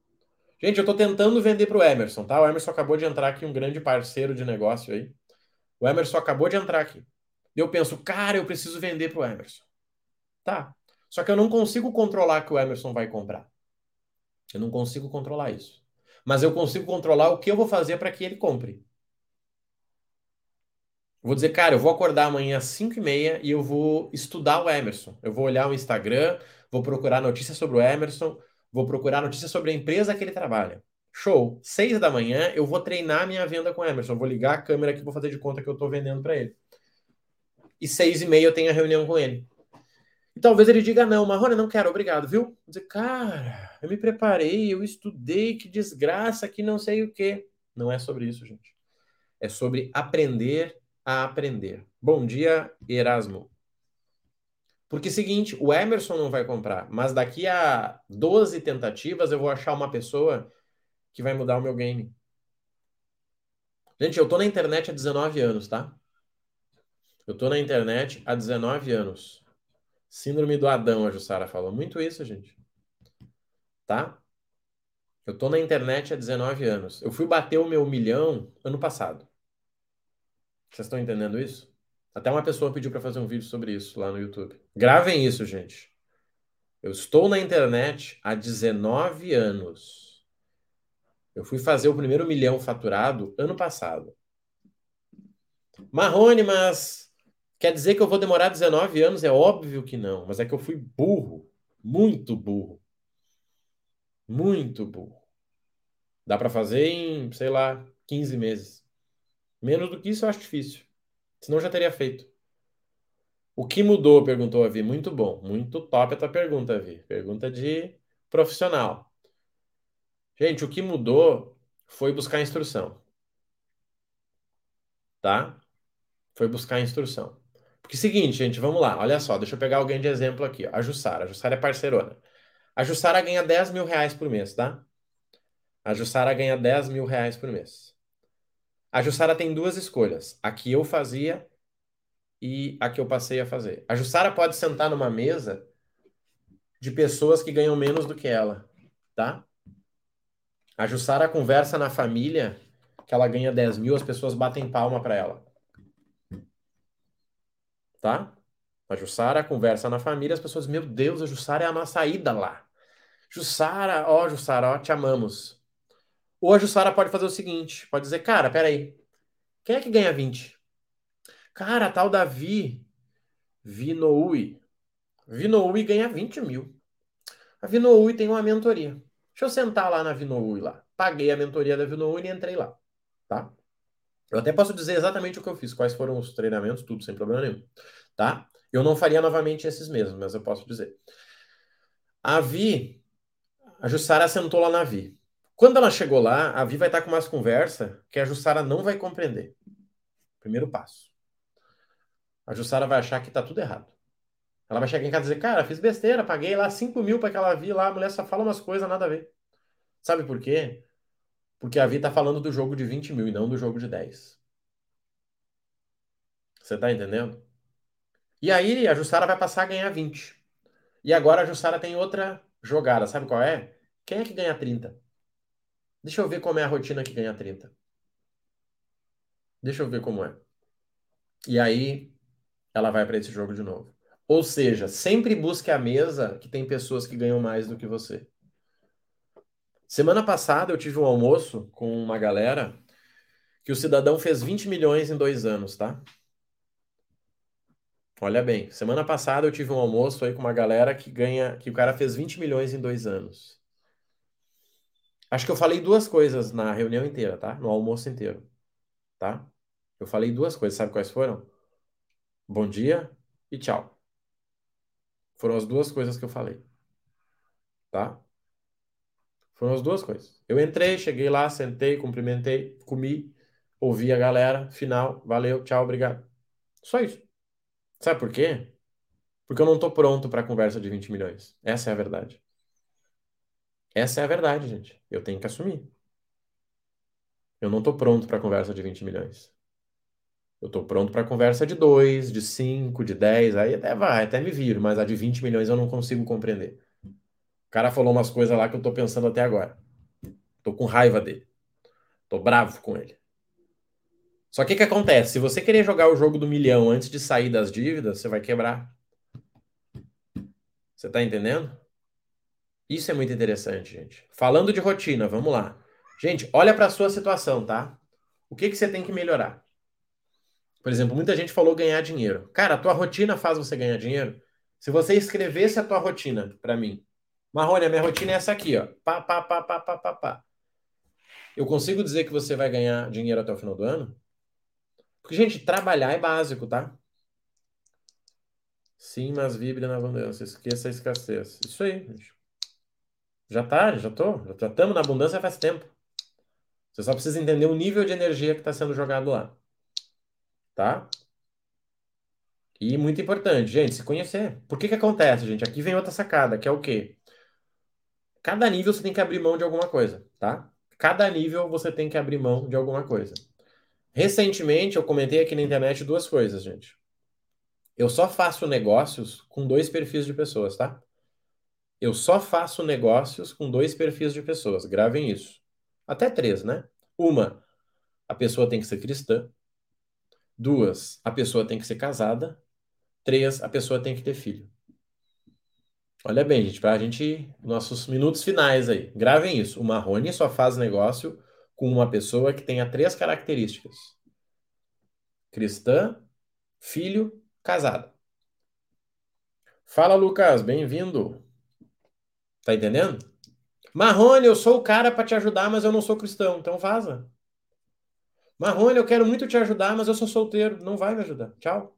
Gente, eu estou tentando vender para o Emerson, tá? O Emerson acabou de entrar aqui, um grande parceiro de negócio aí. O Emerson acabou de entrar aqui. Eu penso, cara, eu preciso vender para o Emerson. Tá. Só que eu não consigo controlar que o Emerson vai comprar. Eu não consigo controlar isso. Mas eu consigo controlar o que eu vou fazer para que ele compre. Vou dizer, cara, eu vou acordar amanhã às 5 e meia e eu vou estudar o Emerson. Eu vou olhar o Instagram, vou procurar notícias sobre o Emerson, vou procurar notícias sobre a empresa que ele trabalha. Show. Seis da manhã eu vou treinar minha venda com o Emerson. vou ligar a câmera aqui, vou fazer de conta que eu estou vendendo para ele. E seis e meia eu tenho a reunião com ele. E talvez ele diga não, Marrone, não quero, obrigado, viu? Vou dizer, cara, eu me preparei, eu estudei, que desgraça, que não sei o quê. Não é sobre isso, gente. É sobre aprender a aprender. Bom dia, Erasmo. Porque é seguinte, o Emerson não vai comprar, mas daqui a 12 tentativas eu vou achar uma pessoa que vai mudar o meu game. Gente, eu tô na internet há 19 anos, tá? Eu tô na internet há 19 anos. Síndrome do Adão, a Jussara falou. Muito isso, gente. Tá? Eu tô na internet há 19 anos. Eu fui bater o meu milhão ano passado. Vocês estão entendendo isso? Até uma pessoa pediu para fazer um vídeo sobre isso lá no YouTube. Gravem isso, gente. Eu estou na internet há 19 anos. Eu fui fazer o primeiro milhão faturado ano passado. Marrone, mas Quer dizer que eu vou demorar 19 anos? É óbvio que não, mas é que eu fui burro, muito burro. Muito burro. Dá para fazer em, sei lá, 15 meses. Menos do que isso eu acho difícil. Senão já teria feito. O que mudou? Perguntou a Vi. Muito bom. Muito top a tua pergunta, Vi. Pergunta de profissional. Gente, o que mudou foi buscar instrução. Tá? Foi buscar instrução. Porque seguinte, gente, vamos lá. Olha só, deixa eu pegar alguém de exemplo aqui. A Jussara. A Jussara é parceirona. A Jussara ganha 10 mil reais por mês, tá? A Jussara ganha 10 mil reais por mês. A Jussara tem duas escolhas. A que eu fazia e a que eu passei a fazer. A Jussara pode sentar numa mesa de pessoas que ganham menos do que ela, tá? A Jussara conversa na família que ela ganha 10 mil, as pessoas batem palma para ela. Tá? A Jussara conversa na família, as pessoas, meu Deus, a Jussara é a nossa ida lá. Jussara, ó, Jussara, ó, te amamos. Ou a Jussara pode fazer o seguinte, pode dizer, cara, peraí, quem é que ganha 20? Cara, tal Davi Vinoui. Vinoui ganha 20 mil. A Vinoui tem uma mentoria. Deixa eu sentar lá na Vinoui lá. Paguei a mentoria da Vinoui e entrei lá. Tá? Eu até posso dizer exatamente o que eu fiz, quais foram os treinamentos, tudo sem problema nenhum. Tá? Eu não faria novamente esses mesmos, mas eu posso dizer. A Vi, a Jussara sentou lá na Vi. Quando ela chegou lá, a Vi vai estar com umas conversas que a Jussara não vai compreender. Primeiro passo a Jussara vai achar que tá tudo errado. Ela vai chegar em casa e dizer, cara, fiz besteira, paguei lá 5 mil para aquela Vi lá, a mulher só fala umas coisas, nada a ver. Sabe por quê? Porque a Vi tá falando do jogo de 20 mil e não do jogo de 10. Você tá entendendo? E aí a Jussara vai passar a ganhar 20. E agora a Jussara tem outra jogada, sabe qual é? Quem é que ganha 30? Deixa eu ver como é a rotina que ganha 30. Deixa eu ver como é. E aí ela vai para esse jogo de novo. Ou seja, sempre busque a mesa que tem pessoas que ganham mais do que você. Semana passada eu tive um almoço com uma galera que o cidadão fez 20 milhões em dois anos, tá? Olha bem, semana passada eu tive um almoço aí com uma galera que ganha, que o cara fez 20 milhões em dois anos. Acho que eu falei duas coisas na reunião inteira, tá? No almoço inteiro, tá? Eu falei duas coisas, sabe quais foram? bom dia e tchau. Foram as duas coisas que eu falei. Tá? Foram as duas coisas. Eu entrei, cheguei lá, sentei, cumprimentei, comi, ouvi a galera, final, valeu, tchau, obrigado. Só isso. Sabe por quê? Porque eu não tô pronto para conversa de 20 milhões. Essa é a verdade. Essa é a verdade, gente. Eu tenho que assumir. Eu não tô pronto para conversa de 20 milhões. Eu estou pronto para conversa de 2, de 5, de 10, aí até vai, até me viro, mas a de 20 milhões eu não consigo compreender. O cara falou umas coisas lá que eu estou pensando até agora. Estou com raiva dele. Estou bravo com ele. Só que o que acontece? Se você querer jogar o jogo do milhão antes de sair das dívidas, você vai quebrar. Você está entendendo? Isso é muito interessante, gente. Falando de rotina, vamos lá. Gente, olha para a sua situação, tá? O que, que você tem que melhorar? Por exemplo, muita gente falou ganhar dinheiro. Cara, a tua rotina faz você ganhar dinheiro? Se você escrevesse a tua rotina para mim, Marrone, a minha rotina é essa aqui, ó. Pá, pá, pá, pá, pá, pá, pá. Eu consigo dizer que você vai ganhar dinheiro até o final do ano? Porque, gente, trabalhar é básico, tá? Sim, mas vibre na abundância. Esqueça a escassez. Isso aí, gente. Já tá, já tô. Já estamos na abundância faz tempo. Você só precisa entender o nível de energia que está sendo jogado lá tá? E muito importante, gente, se conhecer. Por que que acontece, gente? Aqui vem outra sacada, que é o quê? Cada nível você tem que abrir mão de alguma coisa, tá? Cada nível você tem que abrir mão de alguma coisa. Recentemente eu comentei aqui na internet duas coisas, gente. Eu só faço negócios com dois perfis de pessoas, tá? Eu só faço negócios com dois perfis de pessoas. Gravem isso. Até três, né? Uma, a pessoa tem que ser cristã. Duas, a pessoa tem que ser casada. Três, a pessoa tem que ter filho. Olha bem, gente, para a gente, nossos minutos finais aí. Gravem isso. O Marrone só faz negócio com uma pessoa que tenha três características: cristã, filho casada. Fala, Lucas, bem-vindo. Tá entendendo? Marrone, eu sou o cara para te ajudar, mas eu não sou cristão, então vaza. Marrone, eu quero muito te ajudar, mas eu sou solteiro, não vai me ajudar. Tchau.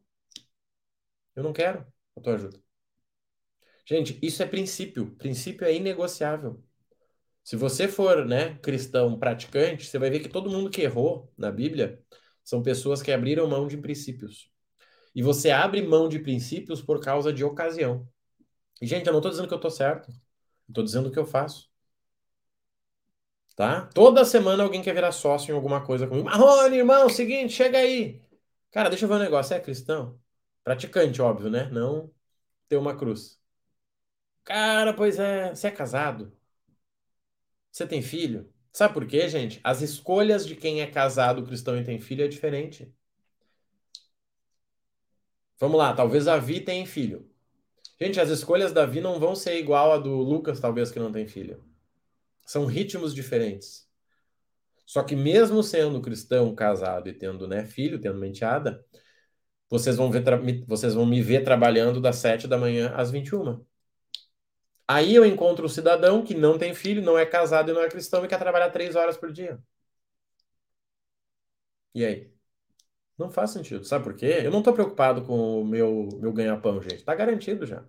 Eu não quero a tua ajuda. Gente, isso é princípio. Princípio é inegociável. Se você for, né, cristão praticante, você vai ver que todo mundo que errou na Bíblia são pessoas que abriram mão de princípios. E você abre mão de princípios por causa de ocasião. E, gente, eu não estou dizendo que eu estou certo. Estou dizendo o que eu faço. Tá? Toda semana alguém quer virar sócio em alguma coisa comigo. Marrone, irmão, seguinte, chega aí. Cara, deixa eu ver um negócio. É cristão? Praticante, óbvio, né? Não ter uma cruz. Cara, pois é. Você é casado? Você tem filho? Sabe por quê, gente? As escolhas de quem é casado, cristão e tem filho é diferente. Vamos lá, talvez a Vi tenha filho. Gente, as escolhas da Vi não vão ser igual a do Lucas, talvez, que não tem filho. São ritmos diferentes. Só que mesmo sendo cristão, casado e tendo né, filho, tendo uma enteada, vocês vão, ver vocês vão me ver trabalhando das 7 da manhã às 21. Aí eu encontro um cidadão que não tem filho, não é casado e não é cristão e quer trabalhar três horas por dia. E aí? Não faz sentido. Sabe por quê? Eu não estou preocupado com o meu, meu ganha-pão, gente. Está garantido já.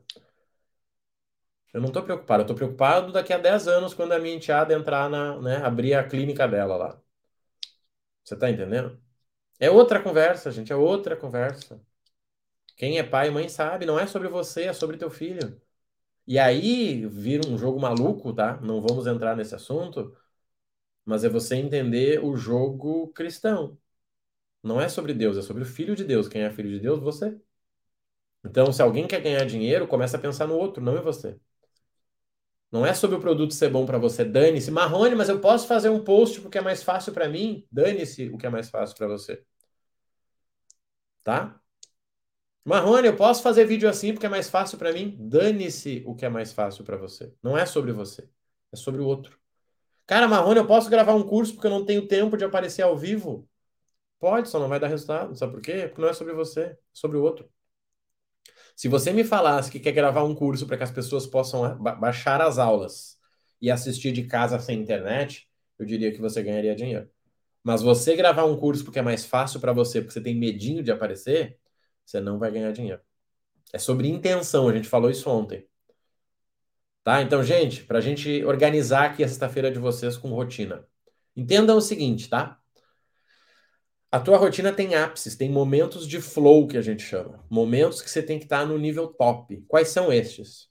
Eu não estou preocupado. Eu estou preocupado daqui a 10 anos, quando a minha enteada entrar na, né, abrir a clínica dela lá. Você está entendendo? É outra conversa, gente. É outra conversa. Quem é pai e mãe sabe. Não é sobre você, é sobre teu filho. E aí vira um jogo maluco, tá? Não vamos entrar nesse assunto, mas é você entender o jogo cristão. Não é sobre Deus, é sobre o filho de Deus. Quem é filho de Deus? Você. Então, se alguém quer ganhar dinheiro, começa a pensar no outro, não em você. Não é sobre o produto ser bom para você. Dane-se. Marrone, mas eu posso fazer um post porque é mais fácil para mim? Dane-se o que é mais fácil para você. Tá? Marrone, eu posso fazer vídeo assim porque é mais fácil para mim? Dane-se o que é mais fácil para você. Não é sobre você, é sobre o outro. Cara, Marrone, eu posso gravar um curso porque eu não tenho tempo de aparecer ao vivo? Pode, só não vai dar resultado. Sabe por quê? Porque não é sobre você, é sobre o outro. Se você me falasse que quer gravar um curso para que as pessoas possam ba baixar as aulas e assistir de casa sem internet, eu diria que você ganharia dinheiro. Mas você gravar um curso porque é mais fácil para você, porque você tem medinho de aparecer, você não vai ganhar dinheiro. É sobre intenção, a gente falou isso ontem. Tá? Então, gente, para a gente organizar aqui a sexta-feira de vocês com rotina. Entendam o seguinte, tá? A tua rotina tem ápices, tem momentos de flow que a gente chama. Momentos que você tem que estar tá no nível top. Quais são estes?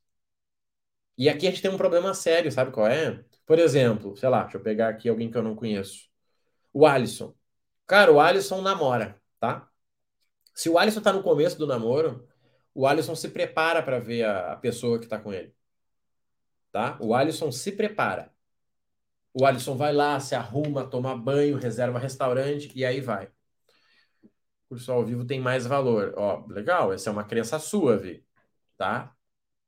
E aqui a gente tem um problema sério, sabe qual é? Por exemplo, sei lá, deixa eu pegar aqui alguém que eu não conheço. O Alisson. Cara, o Alisson namora, tá? Se o Alisson tá no começo do namoro, o Alisson se prepara para ver a, pessoa que tá com ele. Tá? O Alisson se prepara. O Alisson vai lá, se arruma, toma banho, reserva restaurante e aí vai. O curso ao vivo tem mais valor. Ó, legal, essa é uma crença sua, Vi. Tá?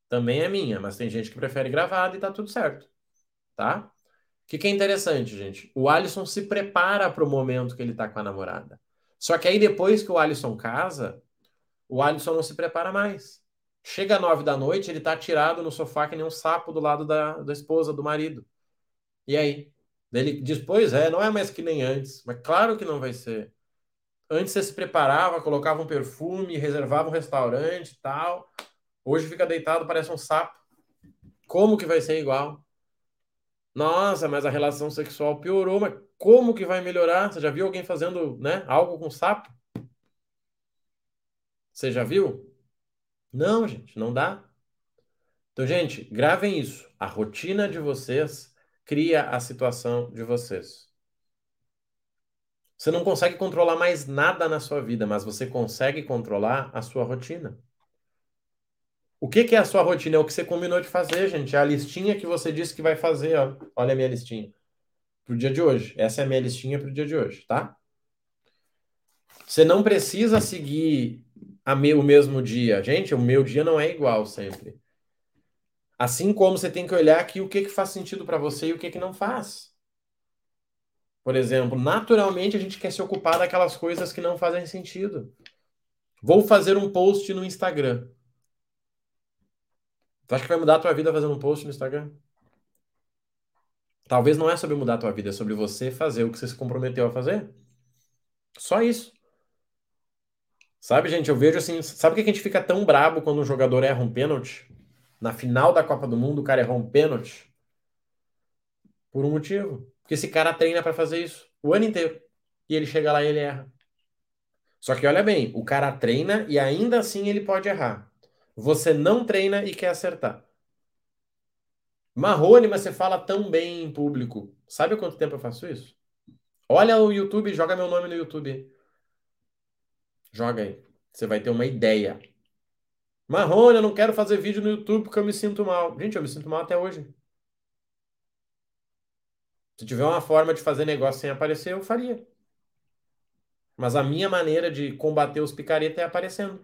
Também é minha, mas tem gente que prefere gravado e tá tudo certo. Tá? O que, que é interessante, gente? O Alisson se prepara para o momento que ele tá com a namorada. Só que aí depois que o Alisson casa, o Alisson não se prepara mais. Chega nove da noite, ele tá tirado no sofá que nem um sapo do lado da, da esposa, do marido. E aí? Ele diz, pois é, não é mais que nem antes. Mas claro que não vai ser. Antes você se preparava, colocava um perfume, reservava um restaurante e tal. Hoje fica deitado, parece um sapo. Como que vai ser igual? Nossa, mas a relação sexual piorou, mas como que vai melhorar? Você já viu alguém fazendo, né, algo com sapo? Você já viu? Não, gente, não dá. Então, gente, gravem isso. A rotina de vocês cria a situação de vocês. Você não consegue controlar mais nada na sua vida, mas você consegue controlar a sua rotina. O que, que é a sua rotina? É o que você combinou de fazer, gente. É a listinha que você disse que vai fazer. Ó. Olha a minha listinha para o dia de hoje. Essa é a minha listinha para o dia de hoje, tá? Você não precisa seguir me, o mesmo dia. Gente, o meu dia não é igual sempre. Assim como você tem que olhar aqui o que, que faz sentido para você e o que, que não faz. Por exemplo, naturalmente a gente quer se ocupar daquelas coisas que não fazem sentido. Vou fazer um post no Instagram. Tu acha que vai mudar a tua vida fazendo um post no Instagram? Talvez não é sobre mudar a tua vida, é sobre você fazer o que você se comprometeu a fazer. Só isso. Sabe, gente, eu vejo assim, sabe que a gente fica tão brabo quando um jogador erra um pênalti? Na final da Copa do Mundo, o cara errou um pênalti. Por um motivo. Porque esse cara treina para fazer isso o ano inteiro. E ele chega lá e ele erra. Só que olha bem, o cara treina e ainda assim ele pode errar. Você não treina e quer acertar. Marrone, mas você fala tão bem em público. Sabe quanto tempo eu faço isso? Olha o YouTube, joga meu nome no YouTube. Joga aí. Você vai ter uma ideia. Marrone, eu não quero fazer vídeo no YouTube porque eu me sinto mal. Gente, eu me sinto mal até hoje. Se tiver uma forma de fazer negócio sem aparecer, eu faria. Mas a minha maneira de combater os picareta é aparecendo.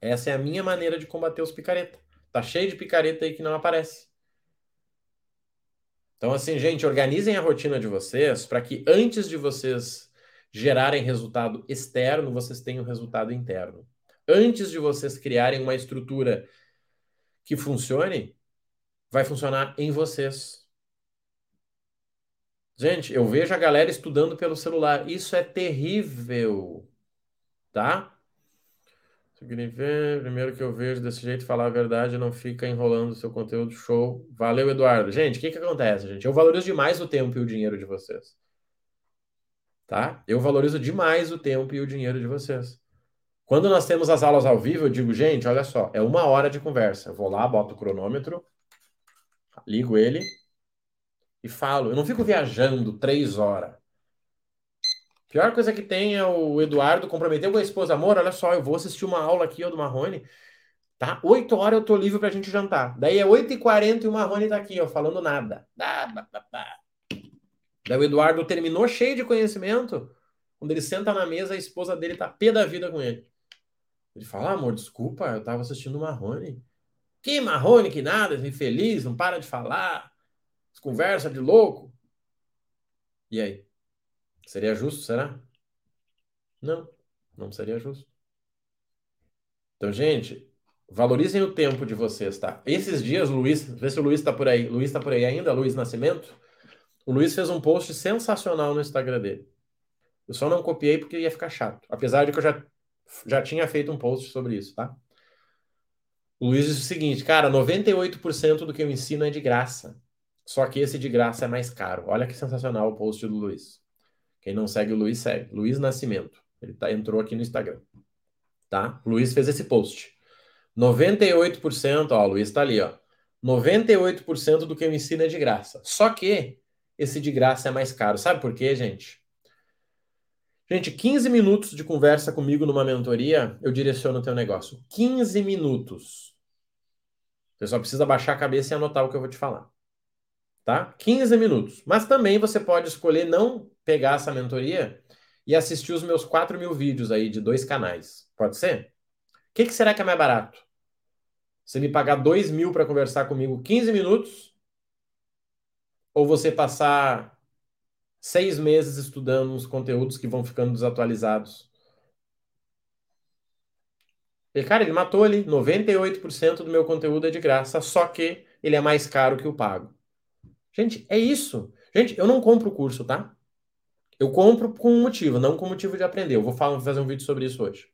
Essa é a minha maneira de combater os picareta. Tá cheio de picareta aí que não aparece. Então, assim, gente, organizem a rotina de vocês para que antes de vocês gerarem resultado externo, vocês tenham resultado interno. Antes de vocês criarem uma estrutura que funcione, vai funcionar em vocês. Gente, eu vejo a galera estudando pelo celular. Isso é terrível, tá? Primeiro que eu vejo desse jeito, falar a verdade, não fica enrolando o seu conteúdo show. Valeu, Eduardo. Gente, o que que acontece, gente? Eu valorizo demais o tempo e o dinheiro de vocês. Tá? Eu valorizo demais o tempo e o dinheiro de vocês. Quando nós temos as aulas ao vivo, eu digo, gente, olha só, é uma hora de conversa. Eu vou lá, boto o cronômetro, ligo ele, e falo. Eu não fico viajando três horas. Pior coisa que tem é o Eduardo comprometeu com a esposa, amor, olha só, eu vou assistir uma aula aqui ó, do Marrone, tá? Oito horas eu tô livre pra gente jantar. Daí é oito e quarenta e o Marrone tá aqui, ó, falando nada. Daí o Eduardo terminou cheio de conhecimento. Quando ele senta na mesa, a esposa dele tá pé da vida com ele. Ele fala, ah, amor, desculpa, eu tava assistindo Marrone. Que Marrone, que nada, infeliz, não para de falar. Conversa de louco. E aí? Seria justo, será? Não, não seria justo. Então, gente, valorizem o tempo de vocês, tá? Esses dias, Luiz, vê se o Luiz tá por aí. Luiz tá por aí ainda, Luiz Nascimento. O Luiz fez um post sensacional no Instagram dele. Eu só não copiei porque ia ficar chato. Apesar de que eu já, já tinha feito um post sobre isso, tá? O Luiz disse o seguinte, cara, 98% do que eu ensino é de graça. Só que esse de graça é mais caro. Olha que sensacional o post do Luiz. Quem não segue o Luiz, segue. Luiz Nascimento. Ele tá, entrou aqui no Instagram. Tá? Luiz fez esse post. 98%, ó, o Luiz tá ali, ó. 98% do que eu ensino é de graça. Só que esse de graça é mais caro. Sabe por quê, gente? Gente, 15 minutos de conversa comigo numa mentoria, eu direciono o teu negócio. 15 minutos. Você só precisa baixar a cabeça e anotar o que eu vou te falar tá? 15 minutos. Mas também você pode escolher não pegar essa mentoria e assistir os meus 4 mil vídeos aí de dois canais. Pode ser? O que, que será que é mais barato? Você me pagar 2 mil para conversar comigo 15 minutos? Ou você passar seis meses estudando uns conteúdos que vão ficando desatualizados? E, cara, ele matou ali. 98% do meu conteúdo é de graça, só que ele é mais caro que o pago. Gente, é isso. Gente, eu não compro o curso, tá? Eu compro com um motivo, não com motivo de aprender. Eu vou fazer um vídeo sobre isso hoje.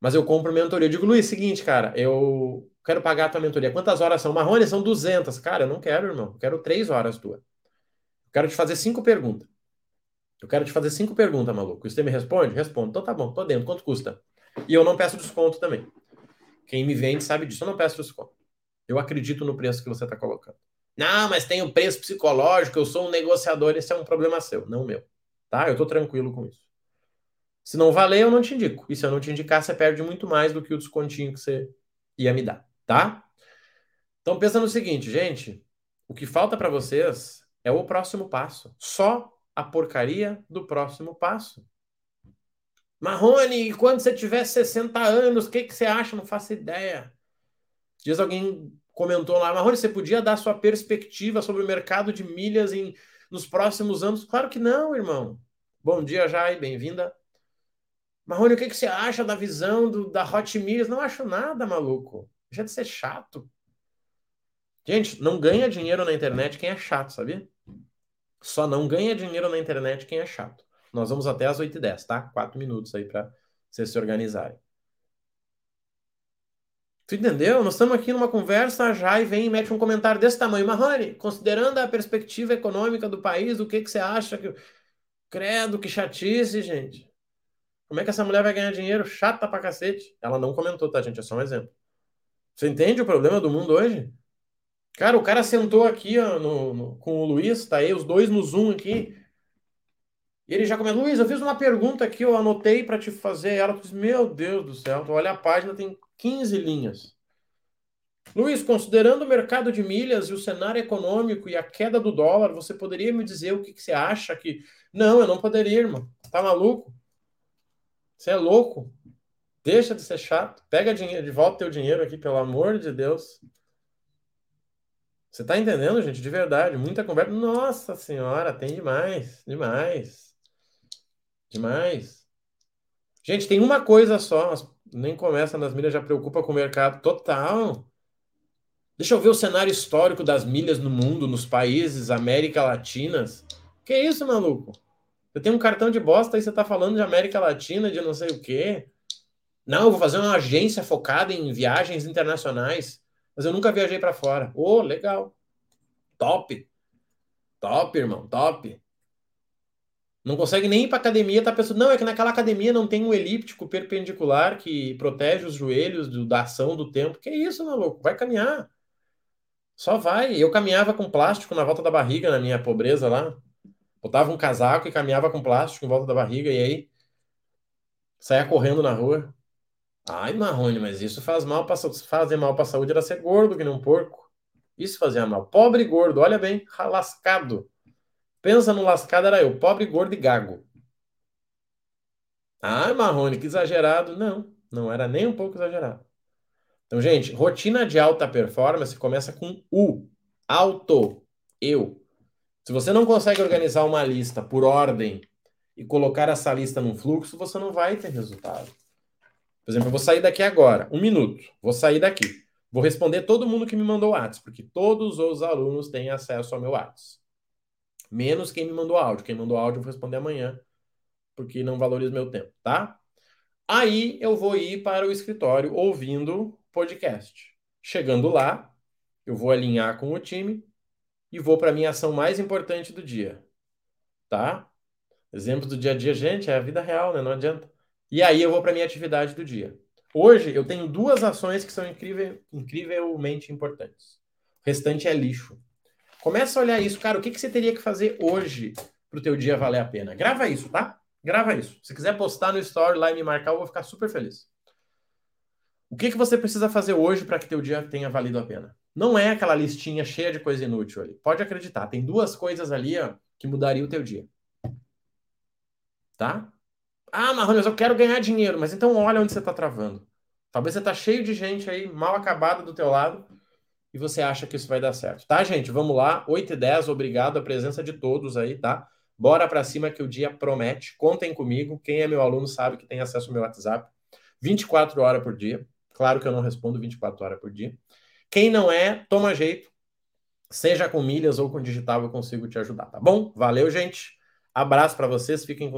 Mas eu compro mentoria. Eu digo, Luiz, seguinte, cara, eu quero pagar a tua mentoria. Quantas horas são? Marrone, são 200. Cara, eu não quero, irmão. Eu quero três horas tua. Eu quero te fazer cinco perguntas. Eu quero te fazer cinco perguntas, maluco. Você me responde? Respondo. Então tá bom, tô dentro. Quanto custa? E eu não peço desconto também. Quem me vende sabe disso. Eu não peço desconto. Eu acredito no preço que você está colocando. Não, mas tem o preço psicológico, eu sou um negociador, esse é um problema seu, não meu. Tá? Eu tô tranquilo com isso. Se não valer, eu não te indico. E se eu não te indicar, você perde muito mais do que o descontinho que você ia me dar, tá? Então pensa no seguinte, gente, o que falta para vocês é o próximo passo. Só a porcaria do próximo passo. Marrone, quando você tiver 60 anos, o que, que você acha? Não faço ideia. Diz alguém comentou lá, Marrone, você podia dar sua perspectiva sobre o mercado de milhas em, nos próximos anos? Claro que não, irmão. Bom dia, Jai, bem-vinda. Marrone, o que, que você acha da visão do, da Hot Milhas? Não acho nada, maluco. Deixa de ser chato. Gente, não ganha dinheiro na internet quem é chato, sabia? Só não ganha dinheiro na internet quem é chato. Nós vamos até as 8h10, tá? Quatro minutos aí para vocês se organizarem. Tu entendeu? Nós estamos aqui numa conversa já e vem e mete um comentário desse tamanho. Marrone, considerando a perspectiva econômica do país, o que, que você acha que. Credo, que chatice, gente. Como é que essa mulher vai ganhar dinheiro? Chata pra cacete. Ela não comentou, tá, gente? É só um exemplo. Você entende o problema do mundo hoje? Cara, o cara sentou aqui ó, no, no, com o Luiz, tá aí, os dois no Zoom aqui. E ele já começou, Luiz, eu fiz uma pergunta aqui, eu anotei para te fazer. Ela disse, meu Deus do céu, tu olha a página, tem 15 linhas. Luiz, considerando o mercado de milhas e o cenário econômico e a queda do dólar, você poderia me dizer o que, que você acha que. Não, eu não poderia, irmão. Tá maluco? Você é louco. Deixa de ser chato. Pega dinheiro, de volta teu dinheiro aqui, pelo amor de Deus. Você tá entendendo, gente? De verdade. Muita conversa. Nossa senhora, tem demais. Demais. Demais. Gente, tem uma coisa só. Nem começa nas milhas, já preocupa com o mercado total. Deixa eu ver o cenário histórico das milhas no mundo, nos países, América Latinas. Que isso, maluco? Você tem um cartão de bosta e você tá falando de América Latina, de não sei o quê. Não, eu vou fazer uma agência focada em viagens internacionais, mas eu nunca viajei para fora. Ô, oh, legal. Top. Top, irmão, top. Não consegue nem ir para academia, tá pensando, não, é que naquela academia não tem um elíptico perpendicular que protege os joelhos do, da ação do tempo. Que isso, maluco? Vai caminhar. Só vai. Eu caminhava com plástico na volta da barriga na minha pobreza lá. Botava um casaco e caminhava com plástico em volta da barriga e aí saia correndo na rua. Ai, Marrone, mas isso faz mal para fazer mal para a saúde era ser gordo que nem um porco. Isso fazia mal. Pobre gordo, olha bem, lascado. Pensa no lascado era eu, pobre, gordo e gago. Ai, Marrone, que exagerado. Não, não era nem um pouco exagerado. Então, gente, rotina de alta performance começa com U. Alto. Eu. Se você não consegue organizar uma lista por ordem e colocar essa lista num fluxo, você não vai ter resultado. Por exemplo, eu vou sair daqui agora, um minuto. Vou sair daqui. Vou responder todo mundo que me mandou WhatsApp, porque todos os alunos têm acesso ao meu WhatsApp. Menos quem me mandou áudio. Quem mandou áudio eu vou responder amanhã, porque não valoriza meu tempo, tá? Aí eu vou ir para o escritório ouvindo podcast. Chegando lá, eu vou alinhar com o time e vou para a minha ação mais importante do dia. Tá? Exemplo do dia a dia, gente, é a vida real, né? Não adianta. E aí eu vou para minha atividade do dia. Hoje eu tenho duas ações que são incrível, incrivelmente importantes. O restante é lixo. Começa a olhar isso, cara. O que, que você teria que fazer hoje para o teu dia valer a pena? Grava isso, tá? Grava isso. Se quiser postar no story lá e me marcar, eu vou ficar super feliz. O que, que você precisa fazer hoje para que teu dia tenha valido a pena? Não é aquela listinha cheia de coisa inútil ali. Pode acreditar, tem duas coisas ali ó, que mudariam o teu dia. Tá? Ah, Marrone, eu quero ganhar dinheiro, mas então olha onde você está travando. Talvez você está cheio de gente aí, mal acabada do teu lado, e você acha que isso vai dar certo. Tá, gente? Vamos lá. 8 e 10, obrigado a presença de todos aí, tá? Bora para cima que o dia promete. Contem comigo. Quem é meu aluno sabe que tem acesso ao meu WhatsApp. 24 horas por dia. Claro que eu não respondo 24 horas por dia. Quem não é, toma jeito. Seja com milhas ou com digital, eu consigo te ajudar, tá bom? Valeu, gente. Abraço para vocês. Fiquem com